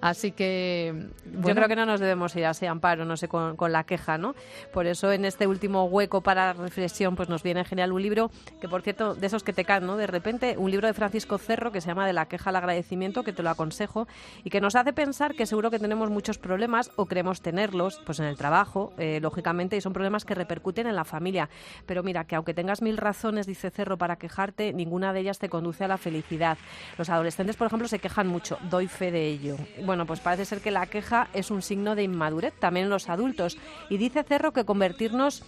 Así que... Yo creo que no nos debemos ir así, Amparo, no sé, con, con la queja, ¿no? Por eso en este último hueco para reflexión, pues nos viene genial un libro que, por cierto, de esos que te caen, ¿no? De repente, un libro de Francisco Cerro que se llama De la queja al agradecimiento, que te lo aconsejo, y que nos hace pensar que seguro que tenemos muchos problemas o creemos tenerlos, pues en el trabajo, eh, lógicamente, y son problemas que repercuten en la familia. Pero mira, que aunque tengas mil razones, dice Cerro, para quejarte, ninguna de ellas te conduce a la felicidad. Los adolescentes, por ejemplo, se quejan mucho, doy fe de ello. Bueno, pues parece ser que la queja es un signo de inmadurez, también los adultos. Y dice Cerro que convertirnos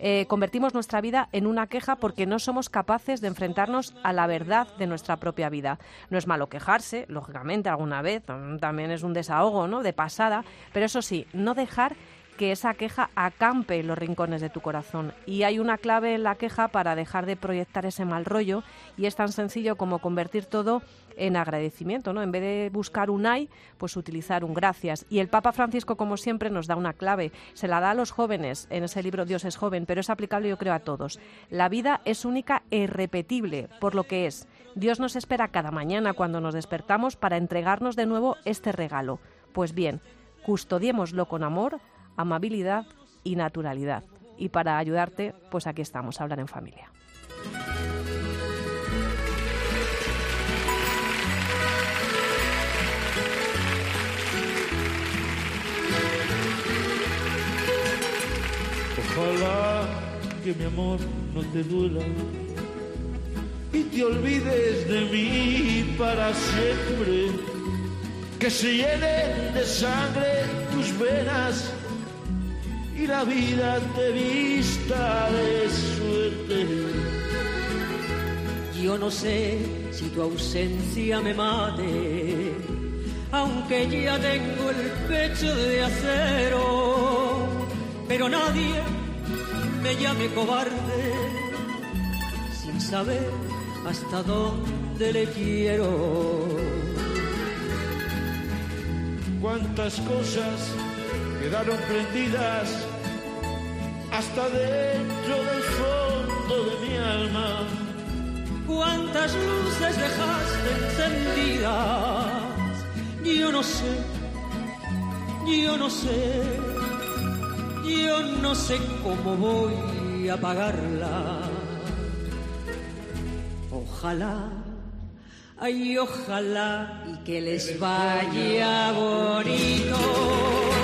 eh, convertimos nuestra vida en una queja porque no somos capaces de enfrentarnos a la verdad de nuestra propia vida. No es malo quejarse, lógicamente, alguna vez, también es un desahogo, ¿no? De pasada, pero eso sí, no dejar que esa queja acampe en los rincones de tu corazón. Y hay una clave en la queja para dejar de proyectar ese mal rollo y es tan sencillo como convertir todo en agradecimiento, ¿no? En vez de buscar un ay, pues utilizar un gracias. Y el Papa Francisco, como siempre, nos da una clave. Se la da a los jóvenes en ese libro Dios es joven, pero es aplicable, yo creo, a todos. La vida es única e irrepetible por lo que es. Dios nos espera cada mañana cuando nos despertamos para entregarnos de nuevo este regalo. Pues bien, custodiémoslo con amor, amabilidad y naturalidad. Y para ayudarte, pues aquí estamos, hablar en familia. Ojalá que mi amor no te duela y te olvides de mí para siempre. Que se llenen de sangre tus venas y la vida te vista de suerte. Yo no sé si tu ausencia me mate, aunque ya tengo el pecho de acero, pero nadie me llame cobarde sin saber hasta dónde le quiero. Cuántas cosas quedaron prendidas hasta dentro del fondo de mi alma. cuántas luces dejaste encendidas. Yo no sé, yo no sé, yo no sé cómo voy a pagarla. Ojalá, ay, ojalá y que les vaya bonito.